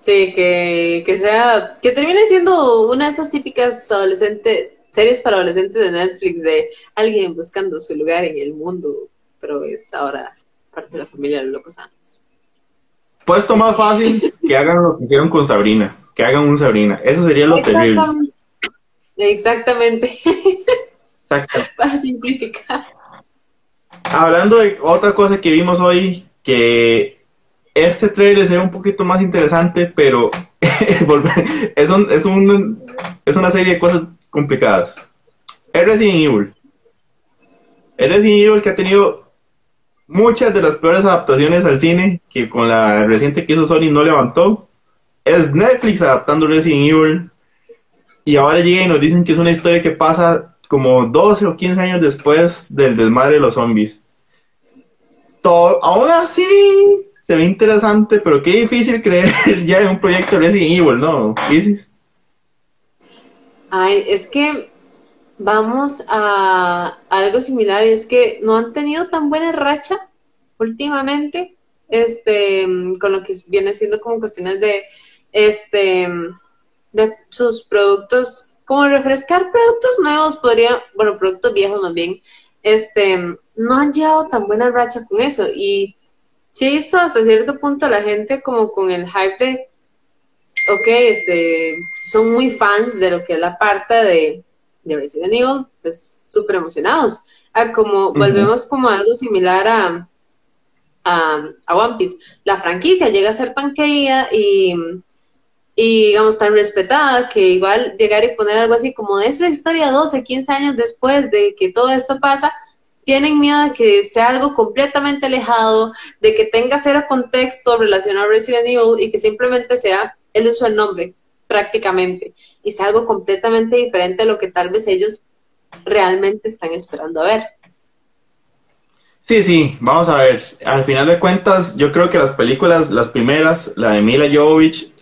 Sí, que, que sea, que termine siendo una de esas típicas adolescentes, series para adolescentes de Netflix de alguien buscando su lugar en el mundo, pero es ahora parte de la familia de los locos Santos. Puesto más fácil que hagan lo que hicieron con Sabrina, que hagan un Sabrina. Eso sería lo terrible. Exactamente. Exacto. Para simplificar. Hablando de otra cosa que vimos hoy, que este trailer se ve un poquito más interesante, pero es, un, es, un, es una serie de cosas complicadas. Es Resident Evil. Es Resident Evil que ha tenido muchas de las peores adaptaciones al cine que con la reciente que hizo Sony no levantó. Es Netflix adaptando Resident Evil. Y ahora llega y nos dicen que es una historia que pasa como 12 o 15 años después del desmadre de los zombies. Todo, aún así se ve interesante, pero qué difícil creer ya en un proyecto Resident Evil, ¿no? Isis. Ay, es que vamos a, algo similar, y es que no han tenido tan buena racha últimamente, este, con lo que viene siendo como cuestiones de, este, de sus productos, como refrescar productos nuevos, podría, bueno, productos viejos más bien, este, no han llevado tan buena racha con eso, y sí he visto hasta cierto punto a la gente como con el hype de, ok, este, son muy fans de lo que es la parte de de Resident Evil, pues súper emocionados. Ah, como volvemos como algo similar a, a, One Piece. La franquicia llega a ser tan querida y, y, digamos, tan respetada que igual llegar y poner algo así como de esa historia 12, 15 años después de que todo esto pasa, tienen miedo de que sea algo completamente alejado, de que tenga cero contexto relacionado a Resident Evil y que simplemente sea el uso del nombre prácticamente y es algo completamente diferente a lo que tal vez ellos realmente están esperando a ver. Sí, sí, vamos a ver. Al final de cuentas, yo creo que las películas, las primeras, la de Mila Jovovich,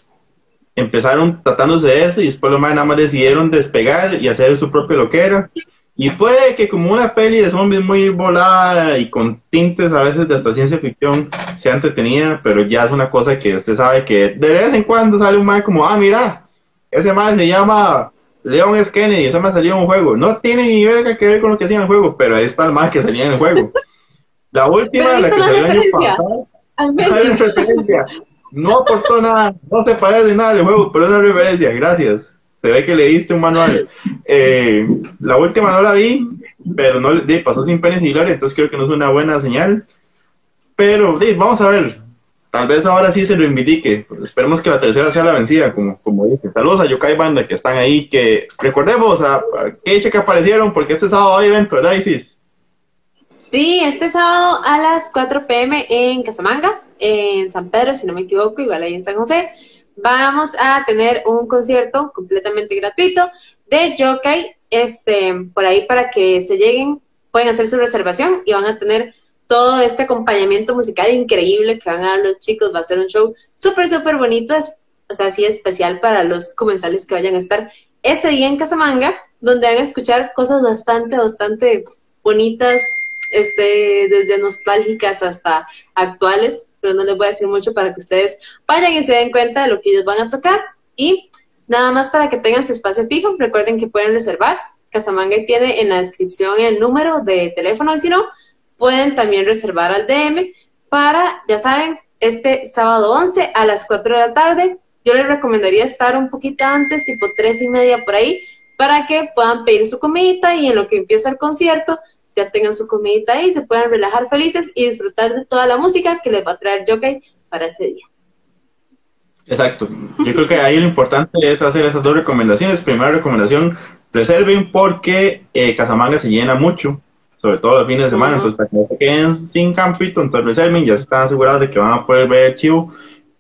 empezaron tratándose de eso y después lo más nada más decidieron despegar y hacer su propio loquera. Y puede que como una peli de zombies muy volada y con tintes a veces de hasta ciencia ficción sea entretenida, pero ya es una cosa que usted sabe que de vez en cuando sale un mal como, ah, mira, ese mal se llama Leon S. Kennedy, ese mal salió en un juego. No tiene ni verga que ver con lo que hacía en el juego, pero ahí está el mal que salía en el juego. La última, la que salió el año pasado, no aportó nada, no se parece nada del juego, pero es una referencia, gracias se ve que leíste un manual. Eh, la última no la vi, pero no pasó sin pena y gloria, entonces creo que no es una buena señal. Pero vamos a ver, tal vez ahora sí se lo reivindique. Esperemos que la tercera sea la vencida, como, como dije. Saludos a Yokai Banda que están ahí, que recordemos a, hecha que aparecieron, porque este sábado hay evento, ¿verdad, Isis? Sí, este sábado a las 4 pm en Casamanga, en San Pedro, si no me equivoco, igual ahí en San José vamos a tener un concierto completamente gratuito de Yokai, este, por ahí para que se lleguen, pueden hacer su reservación y van a tener todo este acompañamiento musical increíble que van a dar los chicos, va a ser un show súper, súper bonito, es, o sea, así especial para los comensales que vayan a estar ese día en Casamanga, donde van a escuchar cosas bastante, bastante bonitas, este, desde nostálgicas hasta actuales, pero no les voy a decir mucho para que ustedes vayan y se den cuenta de lo que ellos van a tocar. Y nada más para que tengan su espacio fijo, recuerden que pueden reservar. Casamanga tiene en la descripción el número de teléfono, y si no, pueden también reservar al DM para, ya saben, este sábado 11 a las 4 de la tarde. Yo les recomendaría estar un poquito antes, tipo 3 y media por ahí, para que puedan pedir su comida y en lo que empieza el concierto ya tengan su comidita ahí, se puedan relajar felices y disfrutar de toda la música que les va a traer Jockey para ese día. Exacto. Yo creo que ahí lo importante es hacer esas dos recomendaciones. Primera recomendación, reserven porque eh, Casamanga se llena mucho, sobre todo los fines de semana. Entonces, para que no se queden sin campito, entonces reserven, ya están asegurados de que van a poder ver el chivo.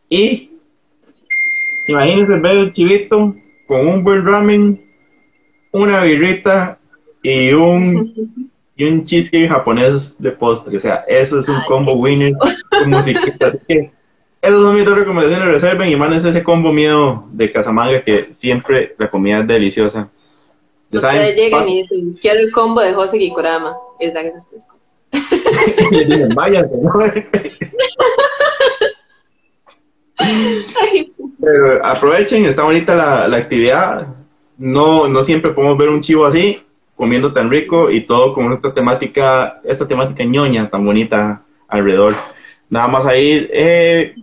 Y imagínense ver el chivito con un buen ramen, una birrita y un y un cheesecake japonés de postre. O sea, eso es un combo winner que Esas son mis dos recomendaciones. Reserven y manden ese combo miedo de Casamanga que siempre la comida es deliciosa. Ustedes llegan y dicen, quiero el combo de José Kikurama. Y les dan esas tres cosas. y les dicen, váyanse. Pero aprovechen, está bonita la, la actividad. No, no siempre podemos ver un chivo así, comiendo tan rico y todo con esta temática, esta temática ñoña tan bonita alrededor. Nada más ahí, eh,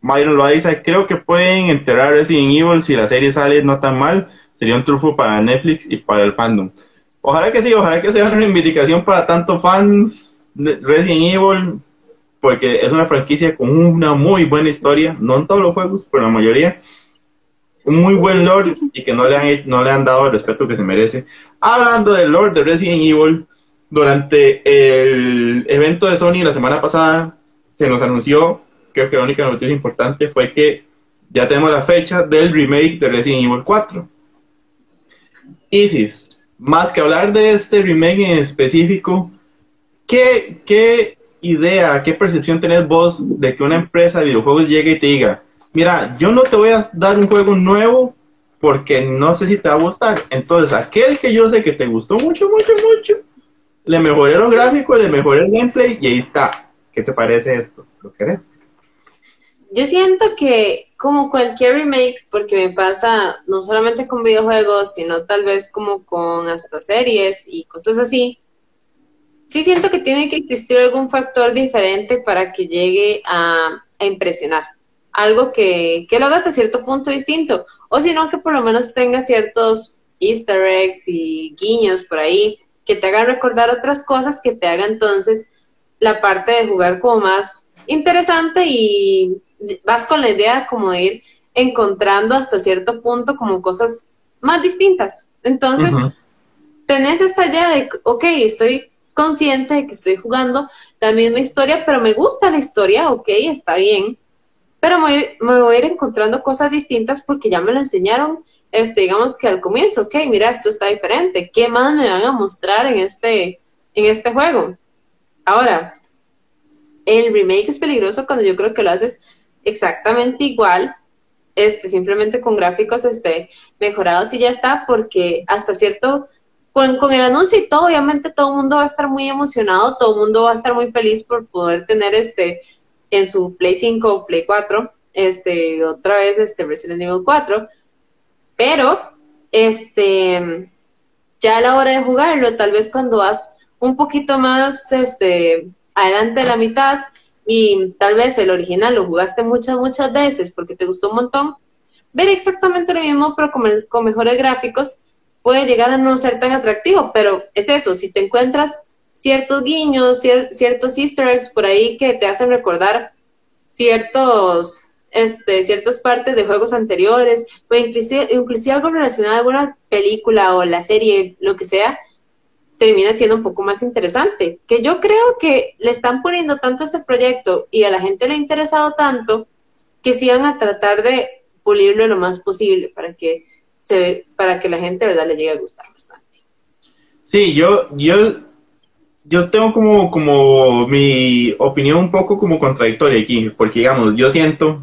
Myron lo dice, creo que pueden enterrar Resident Evil si la serie sale no tan mal, sería un trufo para Netflix y para el fandom. Ojalá que sí, ojalá que sea una reivindicación para tanto fans de Resident Evil, porque es una franquicia con una muy buena historia, no en todos los juegos, pero en la mayoría. Un muy buen lore y que no le han, no le han dado el respeto que se merece. Hablando del lore de Resident Evil, durante el evento de Sony la semana pasada se nos anunció, creo que la única noticia importante fue que ya tenemos la fecha del remake de Resident Evil 4. Isis, más que hablar de este remake en específico, ¿qué, qué idea, qué percepción tenés vos de que una empresa de videojuegos llegue y te diga, mira, yo no te voy a dar un juego nuevo porque no sé si te va a gustar. Entonces, aquel que yo sé que te gustó mucho, mucho, mucho, le mejoré los gráficos, le mejoré el gameplay y ahí está. ¿Qué te parece esto? ¿Lo querés? Yo siento que como cualquier remake, porque me pasa no solamente con videojuegos, sino tal vez como con hasta series y cosas así, sí siento que tiene que existir algún factor diferente para que llegue a, impresionar. Algo que, que lo haga hasta cierto punto distinto. O si no, que por lo menos tenga ciertos easter eggs y guiños por ahí que te hagan recordar otras cosas, que te haga entonces la parte de jugar como más interesante y vas con la idea como de ir encontrando hasta cierto punto como cosas más distintas. Entonces, tenés esta idea de, ok, estoy consciente de que estoy jugando la misma historia, pero me gusta la historia, ok, está bien, pero me, voy a ir encontrando cosas distintas porque ya me lo enseñaron, este, digamos que al comienzo, ok, mira, esto está diferente, ¿qué más me van a mostrar en este, en este juego? Ahora, el remake es peligroso cuando yo creo que lo haces exactamente igual, este, simplemente con gráficos este, mejorados y ya está, porque hasta cierto con, el anuncio y todo, obviamente todo el mundo va a estar muy emocionado, todo el mundo va a estar muy feliz por poder tener este en su Play 5 o Play 4, este, otra vez este Resident Evil 4, pero este ya a la hora de jugarlo, tal vez cuando vas un poquito más este adelante de la mitad y tal vez el original lo jugaste muchas, muchas veces porque te gustó un montón, ver exactamente lo mismo pero con mejores gráficos puede llegar a no ser tan atractivo, pero es eso, si te encuentras ciertos guiños, ciertos easter eggs por ahí que te hacen recordar ciertos, este, ciertas partes de juegos anteriores, o inclusive, inclusive algo relacionado a alguna película o la serie, lo que sea, termina siendo un poco más interesante. Que yo creo que le están poniendo tanto este proyecto y a la gente le ha interesado tanto que sí van a tratar de pulirlo lo más posible para que se, para que la gente verdad le llegue a gustar bastante. Sí, yo, yo, yo tengo como, como mi opinión un poco como contradictoria aquí, porque digamos, yo siento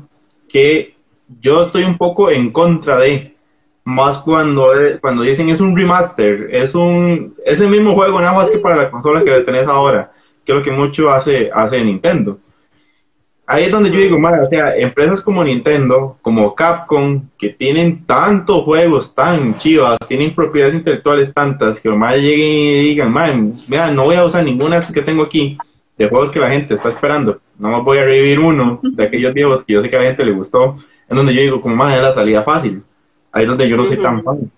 que yo estoy un poco en contra de, más cuando, cuando dicen es un remaster, es un es el mismo juego nada más que para la consola que tenés ahora, que es lo que mucho hace, hace Nintendo ahí es donde yo digo, madre, o sea, empresas como Nintendo, como Capcom, que tienen tantos juegos tan chivas, tienen propiedades intelectuales tantas, que más lleguen y digan, madre, mira, no voy a usar ninguna que tengo aquí, de juegos que la gente está esperando, no más voy a revivir uno de aquellos viejos que yo sé que a la gente le gustó, en donde yo digo, como madre, es la salida fácil, ahí es donde yo no soy tan fan.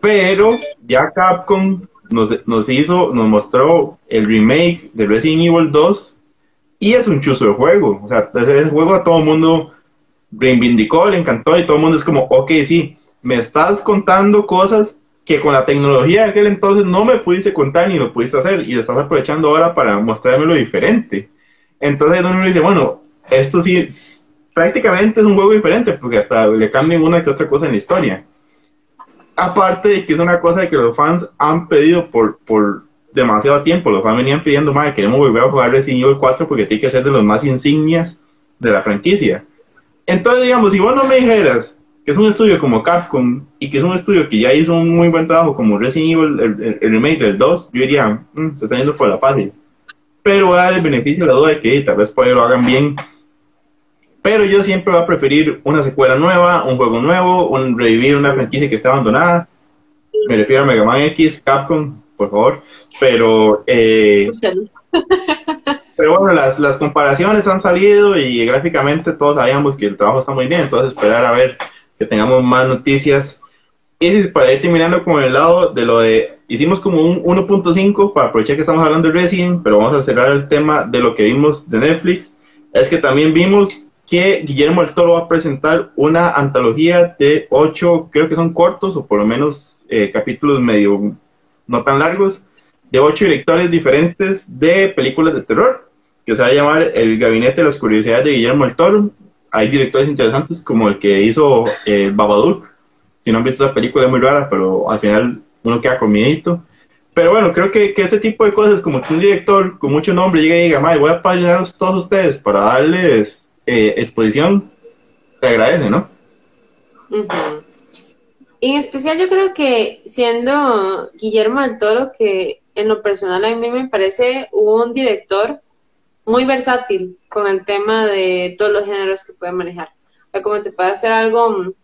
Pero ya Capcom nos, nos hizo, nos mostró el remake de Resident Evil 2 y es un chuzo de juego. O sea, ese juego a todo el mundo reivindicó, le encantó y todo el mundo es como, ok, sí, me estás contando cosas que con la tecnología de aquel entonces no me pudiste contar ni lo pudiste hacer y lo estás aprovechando ahora para mostrarme lo diferente. Entonces uno dice, bueno, esto sí prácticamente es un juego diferente porque hasta le cambian una que otra cosa en la historia. Aparte de que es una cosa que los fans han pedido por, por demasiado tiempo. Los fans venían pidiendo, madre, queremos volver a jugar Resident Evil 4 porque tiene que ser de los más insignias de la franquicia. Entonces, digamos, si vos no me dijeras que es un estudio como Capcom y que es un estudio que ya hizo un muy buen trabajo como Resident Evil, el, el, remake del 2, yo diría, mm, se está yendo por la fácil. Pero voy a dar el beneficio de la duda de que tal vez por lo hagan bien. Pero yo siempre voy a preferir una secuela nueva, un juego nuevo, un revivir una franquicia que está abandonada. Me refiero a Mega Man X, Capcom, por favor. Pero, eh, pero bueno, las, las comparaciones han salido y gráficamente todos sabíamos que el trabajo está muy bien, entonces esperar a ver que tengamos más noticias. Y para ir terminando con el lado de lo de, hicimos como un 1.5 para aprovechar que estamos hablando de Resident, pero vamos a cerrar el tema de lo que vimos de Netflix, es que también vimos que Guillermo del Toro va a presentar una antología de ocho, creo que son cortos o por lo menos eh, capítulos medio no tan largos, de ocho directores diferentes de películas de terror, que se va a llamar El Gabinete de las Curiosidades de Guillermo del Toro hay directores interesantes como el que hizo eh, Babadook. Si no han visto esa película es muy rara, pero al final uno queda con Pero bueno, creo que, que este tipo de cosas, como que un director con mucho nombre llega y diga, May, voy a a todos ustedes para darles eh, exposición, te agradece, ¿no? En especial yo creo que siendo Guillermo del Toro, que en lo personal a mí me parece un director muy versátil con el tema de todos los géneros que puede manejar. O como te puede hacer algo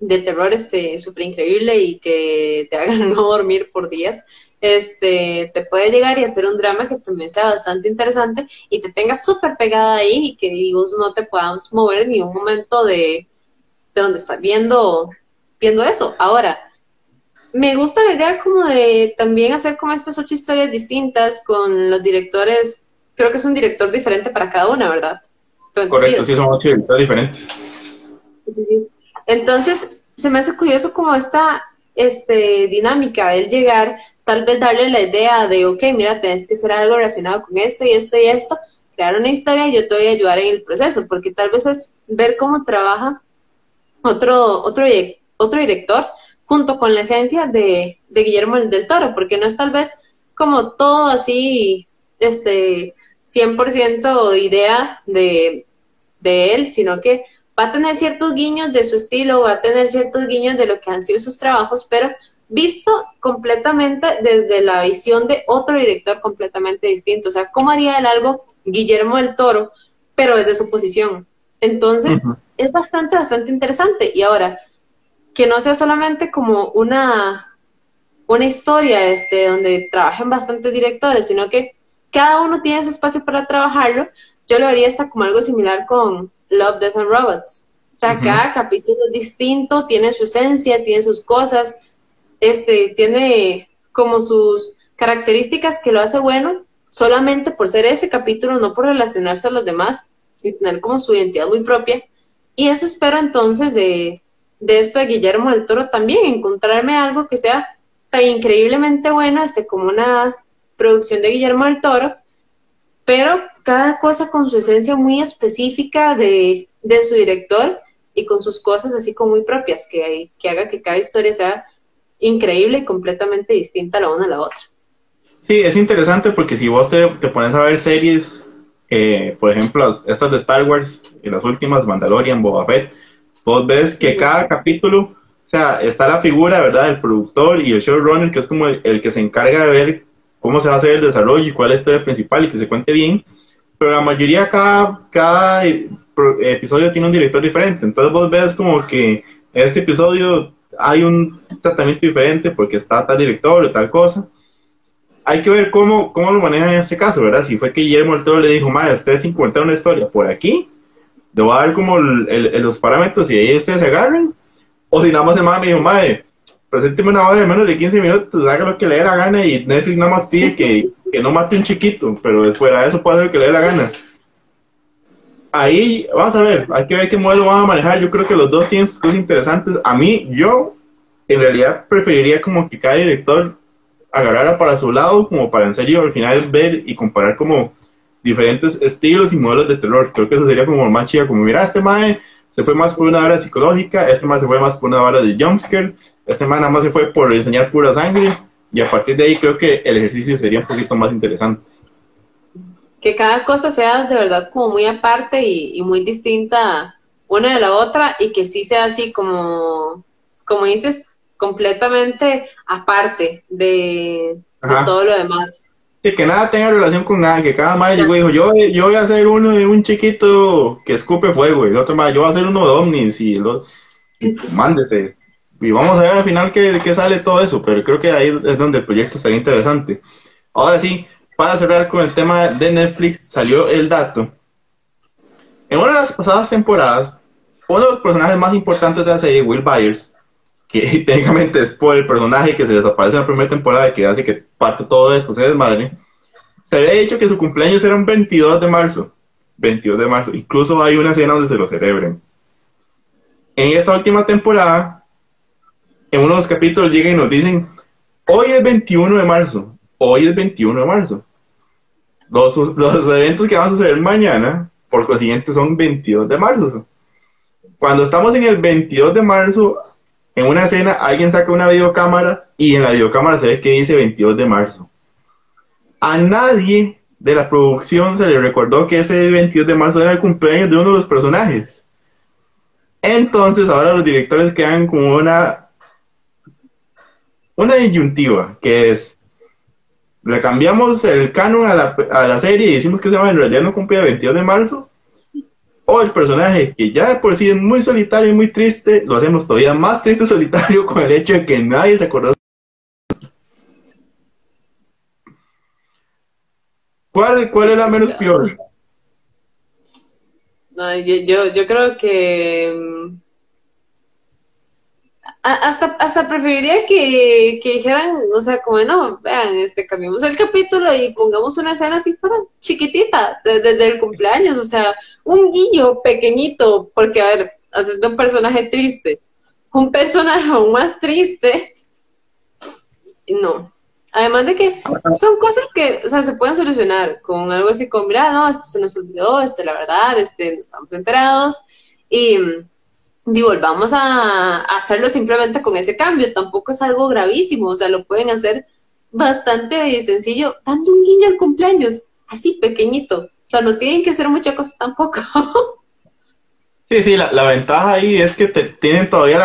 de terror este súper increíble y que te haga no dormir por días, este te puede llegar y hacer un drama que también sea bastante interesante y te tenga súper pegada ahí y que no te puedas mover ni un momento de, de donde estás viendo, viendo eso. Ahora, me gusta la idea como de también hacer como estas ocho historias distintas con los directores creo que es un director diferente para cada una, ¿verdad? Correcto, sí, son ocho directores diferentes. Entonces, se me hace curioso como esta este, dinámica de llegar, tal vez darle la idea de, ok, mira, tienes que hacer algo relacionado con esto y esto y esto, crear una historia y yo te voy a ayudar en el proceso, porque tal vez es ver cómo trabaja otro, otro, otro director junto con la esencia de, de Guillermo del Toro, porque no es tal vez como todo así, este, 100% idea de, de él, sino que va a tener ciertos guiños de su estilo, va a tener ciertos guiños de lo que han sido sus trabajos, pero visto completamente desde la visión de otro director completamente distinto. O sea, ¿cómo haría él algo Guillermo del Toro, pero desde su posición? Entonces, es bastante, bastante interesante. Y ahora, que no sea solamente como una, una historia este, donde trabajen bastantes directores, sino que cada uno tiene su espacio para trabajarlo. Yo lo haría hasta como algo similar con Love, Death and Robots. O sea, cada capítulo es distinto, tiene su esencia, tiene sus cosas, este, tiene como sus características que lo hace bueno solamente por ser ese capítulo, no por relacionarse a los demás y tener como su identidad muy propia. Y eso espero entonces de, de esto de Guillermo del Toro también, encontrarme algo que sea tan increíblemente bueno, este, como una producción de Guillermo del Toro, pero cada cosa con su esencia muy específica de, su director y con sus cosas así como muy propias, que, que haga que cada historia sea increíble y completamente distinta la una a la otra. Sí, es interesante porque si vos te, pones a ver series, eh, por ejemplo, estas de Star Wars, y las últimas, Mandalorian, Boba Fett, vos ves que cada capítulo, o sea, está la figura, ¿verdad?, del productor y el showrunner, que es como el que se encarga de ver cómo se va a hacer el desarrollo y cuál es la historia principal y que se cuente bien, pero la mayoría cada, cada episodio tiene un director diferente, entonces vos ves como que en este episodio hay un tratamiento diferente porque está tal director o tal cosa. Hay que ver cómo, cómo lo manejan en este caso, ¿verdad? Si fue que Guillermo del Toro le dijo, madre, ustedes contar una historia por aquí, le voy a dar como los parámetros y ahí ustedes se agarren. O si nada más de madre me dijo, madre, presénteme una hora de menos de 15 minutos, haga lo que le dé la gana y Netflix nada más pide que, que no mate un chiquito, pero fuera de eso puede hacer lo que le dé la gana. Ahí, vamos a ver, hay que ver qué modelo van a manejar. Yo creo que los dos tienen sus cosas interesantes. A mí, yo, en realidad, preferiría como que cada director agarrara para su lado, como para en serio al final ver y comparar como diferentes estilos y modelos de terror. Creo que eso sería como más chido, como mira, este mae se fue más por una hora psicológica, este mae se fue más por una hora de jumpscare, esta semana más se fue por enseñar pura sangre y a partir de ahí creo que el ejercicio sería un poquito más interesante. que cada cosa sea de verdad como muy aparte y, y muy distinta una de la otra y que sí sea así como, como dices, completamente aparte de, todo lo demás. Y que nada tenga relación con nada, que cada madre dijo, yo, yo voy a hacer uno de un chiquito que escupe fuego, y el otro madre, yo voy a hacer uno de ovnis, y, lo, mándese. Y vamos a ver al final qué, qué sale todo eso, pero creo que ahí es donde el proyecto estaría interesante. Ahora sí, para cerrar con el tema de Netflix, salió el dato. En una de las pasadas temporadas, uno de los personajes más importantes de la serie, Will Byers, que técnicamente es por el personaje que se desaparece en la primera temporada y que hace que parte todo esto se desmadre, se había dicho que su cumpleaños era un 22 de marzo. 22 de marzo. Incluso hay una escena donde se lo celebren. En esta última temporada, en uno de los capítulos llegan y nos dicen, hoy es 21 de marzo. Hoy es 21 de marzo. Los, los eventos que van a suceder mañana, por consiguiente, son 22 de marzo. Cuando estamos en el 22 de marzo, en una escena alguien saca una videocámara y en la videocámara se ve que dice 22 de marzo. A nadie de la producción se le recordó que ese 22 de marzo era el cumpleaños de uno de los personajes. Entonces ahora los directores quedan con una una disyuntiva, que es le cambiamos el canon a la, a la serie y decimos que se llama en realidad no cumple el 22 de marzo o el personaje que ya de por sí es muy solitario y muy triste, lo hacemos todavía más triste y solitario con el hecho de que nadie se acordó. ¿Cuál, cuál es la menos peor? yo, yo, yo creo que mm, hasta, hasta preferiría que, que, dijeran, o sea, como no, vean, este, cambiemos el capítulo y pongamos una escena así fuera chiquitita desde el cumpleaños, o sea, un guillo pequeñito, porque a ver, haciendo un personaje triste, un personaje aún más triste, no. Además de que son cosas que, o sea, se pueden solucionar con algo así como, mira, no, esto se nos olvidó, este, la verdad, este, no estamos enterados, y digo, volvamos a, hacerlo simplemente con ese cambio, tampoco es algo gravísimo, o sea, lo pueden hacer bastante sencillo, dando un guiño al cumpleaños, así pequeñito, o sea, no tienen que hacer mucha cosa tampoco. Sí, sí, la, ventaja ahí es que te, tienen todavía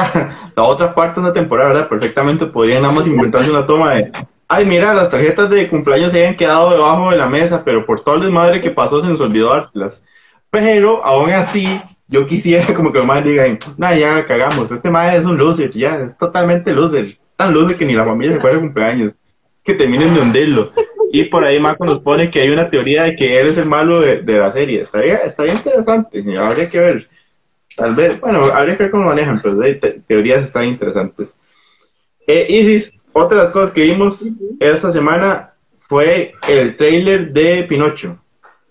la, otra parte de la temporada, ¿verdad? Perfectamente podrían más inventarse una toma de, ay, mira, las tarjetas de cumpleaños se habían quedado debajo de la mesa, pero por todo el desmadre que pasó se nos olvidó dártelas. Pero aún así, yo quisiera como que mamá diga, no, ya cagamos, este madre es un loser, ya, es totalmente loser, tan loser que ni la familia se acuerda de cumpleaños, que terminen de hundirlo. Y por ahí Marco nos pone que hay una teoría de que él es el malo de, la serie. Estaría, estaría interesante, habría que ver. Tal vez, bueno, habría que ver cómo manejan, pero hay teorías están interesantes. Eh, Isis, otra de las cosas que vimos esta semana fue el trailer de Pinocho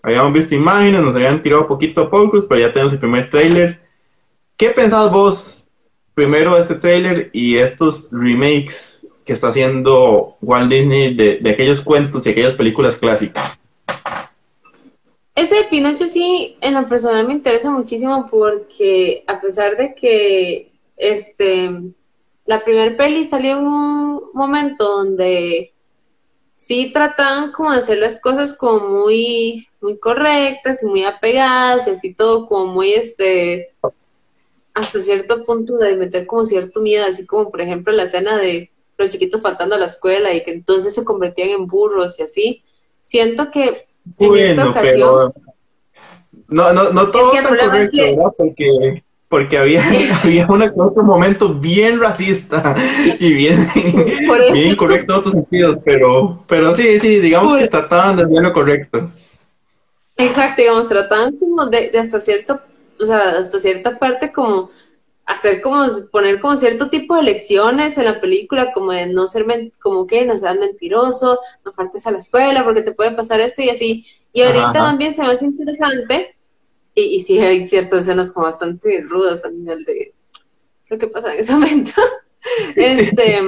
habíamos visto imágenes, nos habían tirado poquito a pocos, pero ya tenemos el primer trailer. ¿Qué pensás vos primero de este trailer y estos remakes que está haciendo Walt Disney de, aquellos cuentos y aquellas películas clásicas? Ese de Pinocho sí, en lo personal me interesa muchísimo porque a pesar de que este la primera peli salió en un momento donde sí trataban como de hacer las cosas como muy muy correctas y muy apegadas y así todo como muy este hasta cierto punto de meter como cierto miedo, así como por ejemplo la escena de los chiquitos faltando a la escuela y que entonces se convertían en burros y así. Siento que en esta ocasión... No, no, no todo tan correcto, Porque, porque había, había un otro momento bien racista y bien, bien incorrecto en otros sentidos, pero, pero sí, sí, digamos que trataban de hacer lo correcto. Exacto, digamos, trataban como de, hasta cierto, o sea, hasta cierta parte como hacer como, poner como cierto tipo de lecciones en la película, como de no ser, como que no seas mentiroso, no faltes a la escuela porque te puede pasar esto y así. Y ahorita también se me hace interesante, y, y sí hay ciertas escenas como bastante rudas a nivel de lo que pasa en ese momento. este,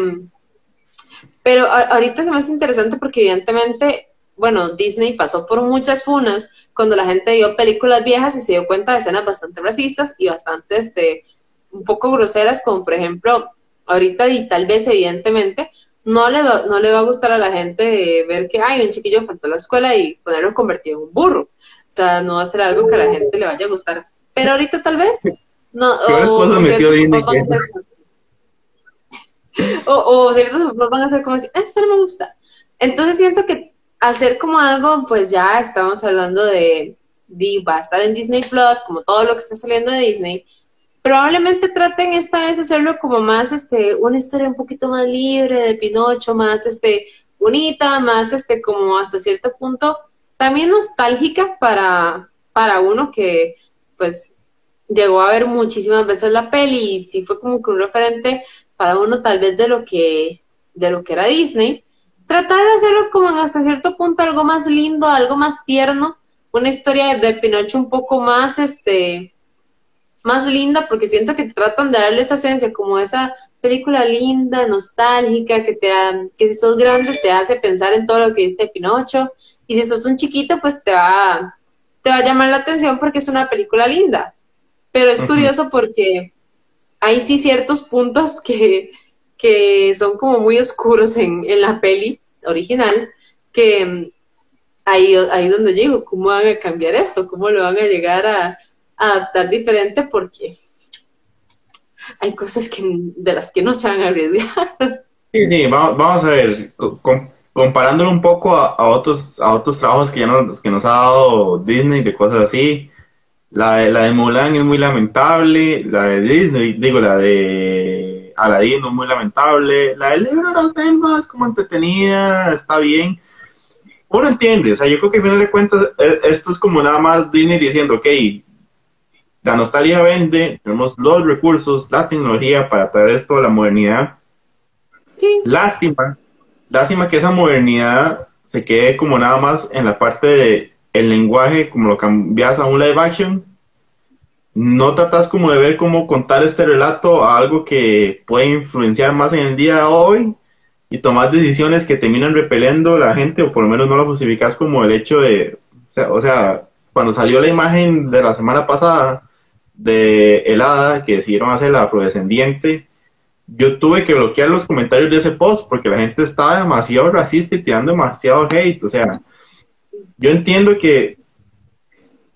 pero ahorita se me hace interesante porque evidentemente bueno, Disney pasó por muchas funas cuando la gente vio películas viejas y se dio cuenta de escenas bastante racistas y bastante, este, un poco groseras, como por ejemplo, ahorita y tal vez evidentemente, no le, va, no le va a gustar a la gente ver que hay un chiquillo faltó a la escuela y ponerlo convertido en un burro. O sea, no va a ser algo que a la gente le vaya a gustar. Pero ahorita tal vez, no, o, o, ciertos o, o, ciertos van a ser como que, esto no me gusta. Entonces siento que al ser como algo, pues ya estamos hablando de, de, va a estar en Disney Plus, como todo lo que está saliendo de Disney, probablemente traten esta vez hacerlo como más, este, una historia un poquito más libre de Pinocho, más, este, bonita, más, este, como hasta cierto punto, también nostálgica para, para uno que, pues, llegó a ver muchísimas veces la peli y sí fue como que un referente para uno tal vez de lo que, de lo que era Disney. Tratar de hacerlo como hasta cierto punto algo más lindo, algo más tierno, una historia de, Pinocho un poco más, este, más linda porque siento que tratan de darle esa esencia como esa película linda, nostálgica, que te que si sos grande te hace pensar en todo lo que viste de Pinocho y si sos un chiquito pues te va te va a llamar la atención porque es una película linda. Pero es curioso porque hay sí ciertos puntos que, que son como muy oscuros en, en la peli original que ahí, ahí donde llego, ¿cómo van a cambiar esto? ¿Cómo lo van a llegar a, adaptar diferente porque hay cosas que, de las que no se van a arriesgar. Sí, sí, vamos, a ver, comparándolo un poco a, otros a otros trabajos que ya nos, que nos ha dado Disney de cosas así, la la de Mulan es muy lamentable, la de Disney, digo, la de Aladdin es muy lamentable, la del libro de las selva es como entretenida, está bien. Uno entiende, o sea, yo creo que al final de cuentas e, esto es como nada más Disney diciendo, ok, la nostalgia vende, tenemos los recursos, la tecnología para traer esto a la modernidad. Sí. Lástima, lástima que esa modernidad se quede como nada más en la parte de el lenguaje, como lo cambias a un live action. No tratas como de ver cómo contar este relato a algo que puede influenciar más en el día de hoy y tomar decisiones que terminan repeliendo a la gente o por lo menos no lo justificas como el hecho de, o sea, cuando salió la imagen de la semana pasada de helada que decidieron hacer la afrodescendiente, yo tuve que bloquear los comentarios de ese post porque la gente estaba demasiado racista y tirando demasiado hate. O sea, yo entiendo que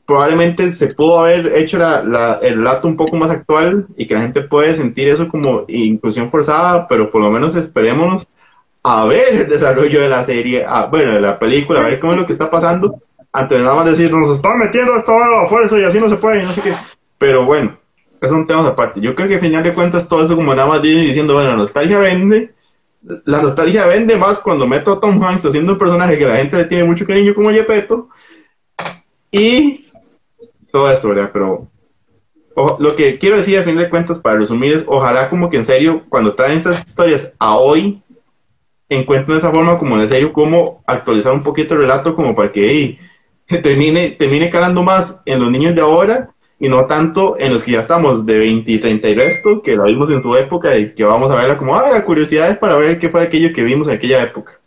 probablemente se pudo haber hecho la, el relato un poco más actual y que la gente puede sentir eso como inclusión forzada, pero por lo menos esperémonos a ver el desarrollo de la serie, bueno, de la película, a ver cómo es lo que está pasando, antes de nada más decir, nos están metiendo esto a fuerza y así no se puede, y no sé qué. Pero bueno, es un tema aparte. Yo creo que al final de cuentas todo eso como nada más diciendo, bueno, la nostalgia vende. La nostalgia vende más cuando meto a Tom Hanks haciendo un personaje que la gente le tiene mucho cariño como Yepeto. Y todo esto, ¿verdad? Pero lo que quiero decir al final de cuentas, para resumir, es ojalá como que en serio, cuando traen estas historias a hoy, encuentren esa forma como en serio, como actualizar un poquito el relato como para que termine, termine calando más en los niños de ahora y no tanto en los que ya estamos de 20 y 30 y resto, que lo vimos en su época y que vamos a verla como, ah, la curiosidad para ver qué fue aquello que vimos en aquella época.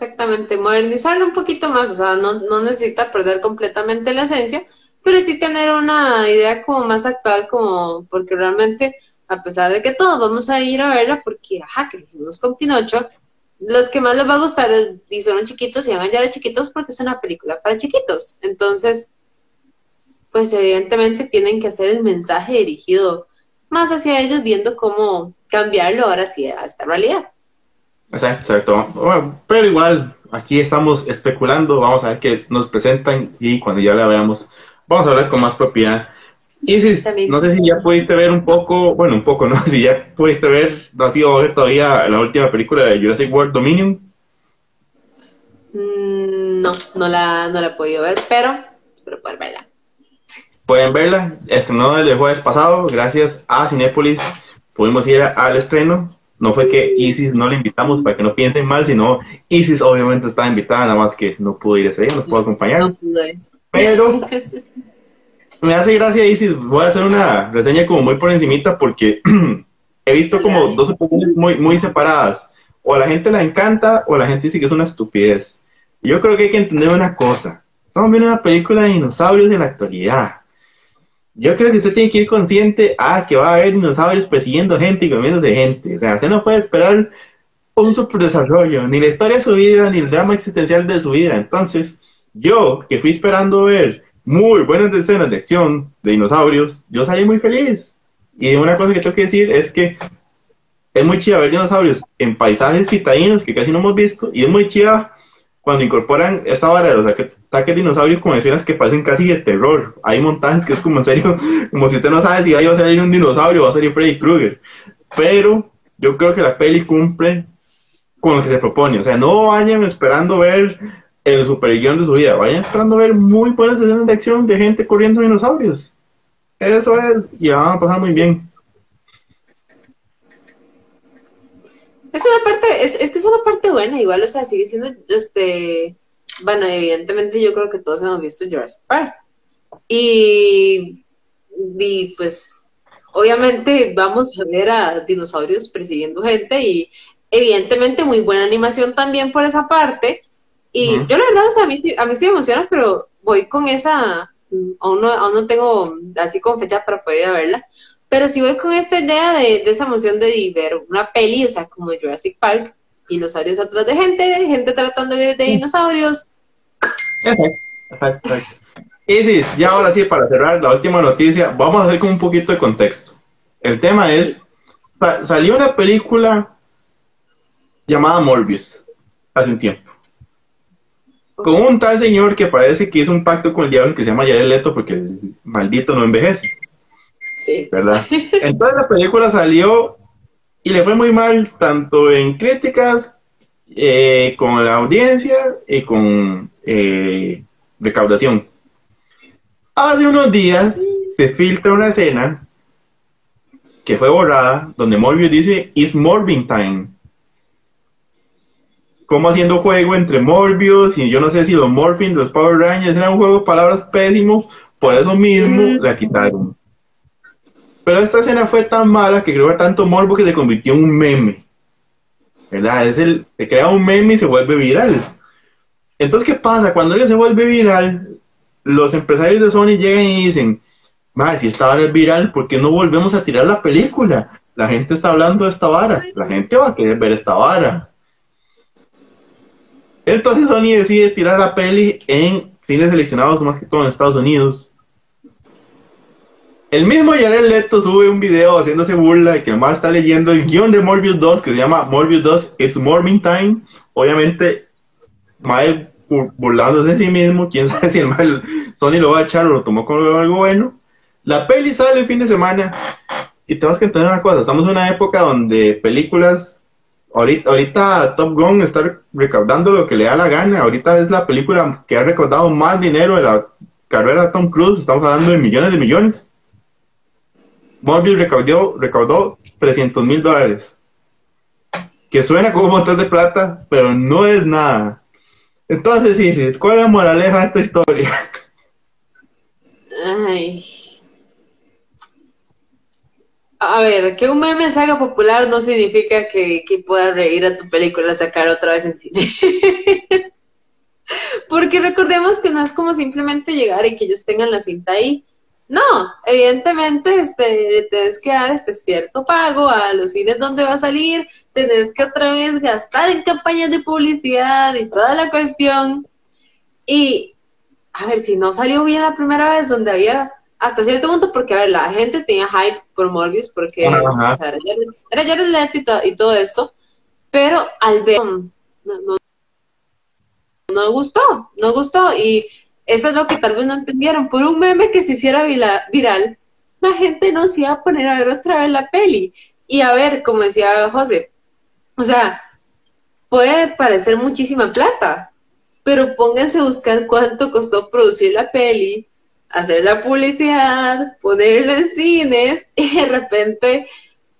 Exactamente, modernizarlo un poquito más, o sea, no, necesita perder completamente la esencia, pero sí tener una idea como más actual, como porque realmente, a pesar de que todos vamos a ir a verla, porque, ajá, que hicimos con Pinocho, los que más les va a gustar y son chiquitos y van a llegar a chiquitos porque es una película para chiquitos. Entonces, pues evidentemente tienen que hacer el mensaje dirigido más hacia ellos, viendo cómo cambiarlo ahora sí a esta realidad. Exacto, exacto. pero igual, aquí estamos especulando, vamos a ver qué nos presentan y cuando ya la veamos, vamos a hablar con más propiedad. Isis, no sé si ya pudiste ver un poco, bueno, un poco, ¿no? Si ya pudiste ver, no ha sido ver todavía la última película de Jurassic World Dominion. Mm, no, no la, no la he podido ver, pero espero poder verla. Pueden verla, estrenó el jueves pasado, gracias a Cinépolis pudimos ir al estreno. No fue que Isis no le invitamos para que no piensen mal, sino Isis obviamente estaba invitada, nada más que no pudo ir ese día, no pudo acompañar. Pero me hace gracia Isis, voy a hacer una reseña como muy por encimita porque he visto como dos opiniones muy, muy separadas. O a la gente la encanta o a la gente dice que es una estupidez. yo creo que hay que entender una cosa. Estamos viendo una película de dinosaurios de la actualidad yo creo que usted tiene que ir consciente a que va a haber dinosaurios persiguiendo gente y comiéndose gente. O sea, usted no puede esperar un super desarrollo, ni la historia de su vida, ni el drama existencial de su vida. Entonces, yo, que fui esperando ver muy buenas escenas de acción de dinosaurios, yo salí muy feliz. Y una cosa que tengo que decir es que es muy chida ver dinosaurios en paisajes citadinos que casi no hemos visto, y es muy chida cuando incorporan esa vara de los ataques dinosaurios con escenas que parecen casi de terror. Hay montajes que es como en serio, como si usted no sabe si va a salir un dinosaurio o va a salir Freddy Krueger. Pero yo creo que la peli cumple con lo que se propone. O sea, no vayan esperando ver el super de su vida, vayan esperando ver muy buenas escenas de acción de gente corriendo dinosaurios. Eso es, y van a pasar muy bien. Es una parte, es, es que es una parte buena, igual, o sea, sigue siendo, este, bueno, evidentemente yo creo que todos hemos visto Jurassic Park. Y, y pues, obviamente vamos a ver a dinosaurios persiguiendo gente y evidentemente muy buena animación también por esa parte. Y yo la verdad, o sea, a mí, sí, a mí sí me emociona, pero voy con esa, aún no, aún no tengo así con fecha para poder ir a verla, pero si voy con esta idea de, esa emoción de ver una peli, o sea, como Jurassic Park, dinosaurios atrás de gente, gente tratando de, de dinosaurios. Exacto, exacto. Y sí, ya ahora sí, para cerrar la última noticia, vamos a hacer con un poquito de contexto. El tema es, salió una película llamada Morbius hace un tiempo. Con un tal señor que parece que hizo un pacto con el diablo que se llama Jared Leto porque el maldito no envejece. Sí. ¿Verdad? Entonces la película salió y le fue muy mal, tanto en críticas, eh, con la audiencia y con eh, recaudación. Hace unos días se filtra una escena que fue borrada donde Morbius dice It's Morbin Time. Como haciendo juego entre Morbius y yo no sé si los Morphin, los Power Rangers, era un juego de palabras pésimo, por eso mismo la quitaron. Pero esta escena fue tan mala que creó tanto morbo que se convirtió en un meme. ¿Verdad? Es el, se crea un meme y se vuelve viral. Entonces, ¿qué pasa? Cuando ella se vuelve viral, los empresarios de Sony llegan y dicen, si esta vara es viral, ¿por qué no volvemos a tirar la película? La gente está hablando de esta vara, la gente va a querer ver esta vara. Entonces Sony decide tirar la peli en cines seleccionados, más que todo en Estados Unidos. El mismo Jared Leto sube un video haciéndose burla de que más está leyendo el guion de Morbius 2 que se llama Morbius 2 It's Morning Time. Obviamente, Mae burlándose de sí mismo, quién sabe si el mal Sony lo va a echar o lo tomó como algo bueno. La peli sale el fin de semana y tenemos que entender una cosa, estamos en una época donde películas, ahorita, ahorita Top Gun está recaudando lo que le da la gana, ahorita es la película que ha recaudado más dinero de la carrera de Tom Cruise, estamos hablando de millones de millones. Morbius recaudó, recaudó 300 mil dólares. Que suena como un montón de plata, pero no es nada. Entonces, sí, ¿cuál es la moraleja de esta historia? Ay. A ver, que un meme se haga popular no significa que, que puedas reír a tu película sacar otra vez en cine. Porque recordemos que no es como simplemente llegar y que ellos tengan la cinta ahí no, evidentemente este, tienes que dar este cierto pago a los cines donde va a salir, tenés que otra vez gastar en campañas de publicidad y toda la cuestión. Y, a ver, si no salió bien la primera vez, donde había hasta cierto punto, porque, a ver, la gente tenía hype por Morbius, porque era Jared Leto y, todo esto, pero al ver, no, no, no gustó, no gustó, y eso es lo que tal vez no entendieron. Por un meme que se hiciera viral, la gente no se iba a poner a ver otra vez la peli. Y a ver, como decía José, o sea, puede parecer muchísima plata, pero pónganse a buscar cuánto costó producir la peli, hacer la publicidad, ponerla en cines, y de repente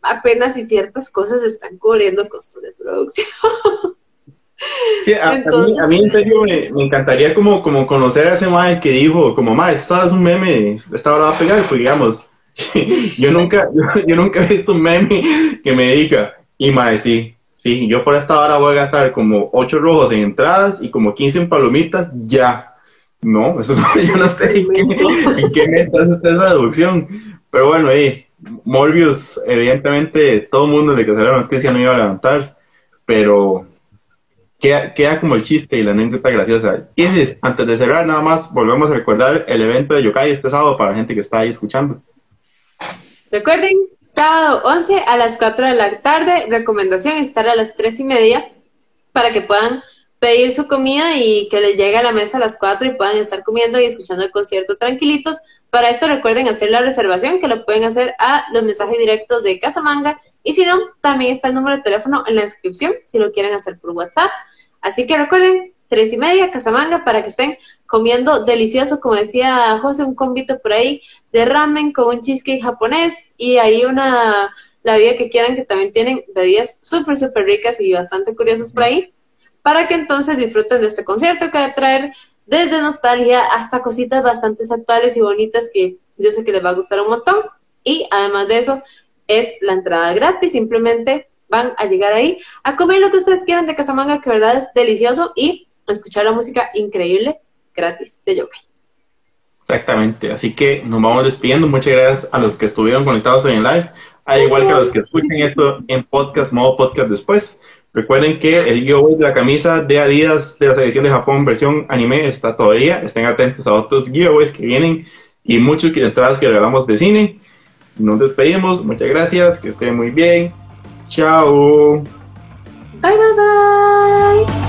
apenas y ciertas cosas están cubriendo costos de producción. a, mí, en serio me, encantaría como, como conocer a ese mae que dijo, como mae, esto es un meme, esta hora va a pegar, pues digamos, yo nunca, yo, nunca he visto un meme que me diga, y mae, sí, sí, yo por esta hora voy a gastar como 8 rojos en entradas y como 15 en palomitas, ya. No, eso no, yo no sé en qué, en qué meta está esa deducción. Pero bueno, eh, Morbius, evidentemente, todo el mundo de que salió la noticia no iba a levantar, pero queda, queda como el chiste y la anécdota graciosa. Y antes de cerrar, nada más volvemos a recordar el evento de Yokai este sábado para la gente que está ahí escuchando. Recuerden, sábado 11 a las 4 de la tarde, recomendación estar a las 3 y media para que puedan pedir su comida y que les llegue a la mesa a las 4 y puedan estar comiendo y escuchando el concierto tranquilitos. Para esto recuerden hacer la reservación, que lo pueden hacer a los mensajes directos de Casamanga. Y si no, también está el número de teléfono en la descripción si lo quieren hacer por WhatsApp. Así que recuerden, tres y media, Casamanga, para que estén comiendo delicioso, como decía José, un convito por ahí de ramen con un cheesecake japonés y ahí una, la vida que quieran, que también tienen bebidas súper, súper ricas y bastante curiosas por ahí para que entonces disfruten de este concierto que va a traer desde nostalgia hasta cositas bastante actuales y bonitas que yo sé que les va a gustar un montón. Y además de eso, es la entrada gratis, simplemente van a llegar ahí a comer lo que ustedes quieran de Casamanga, que verdad es delicioso, y a escuchar la música increíble gratis de Yokai. Exactamente, así que nos vamos despidiendo. Muchas gracias a los que estuvieron conectados en el live, al igual que a los que escuchen esto en podcast, modo podcast después. Recuerden que el giveaway de la camisa de Adidas de la selección de Japón versión anime está todavía. Estén atentos a otros giveaways que vienen y muchos entradas que regalamos de cine. Nos despedimos. Muchas gracias. Que estén muy bien. Chao. Bye, bye, bye.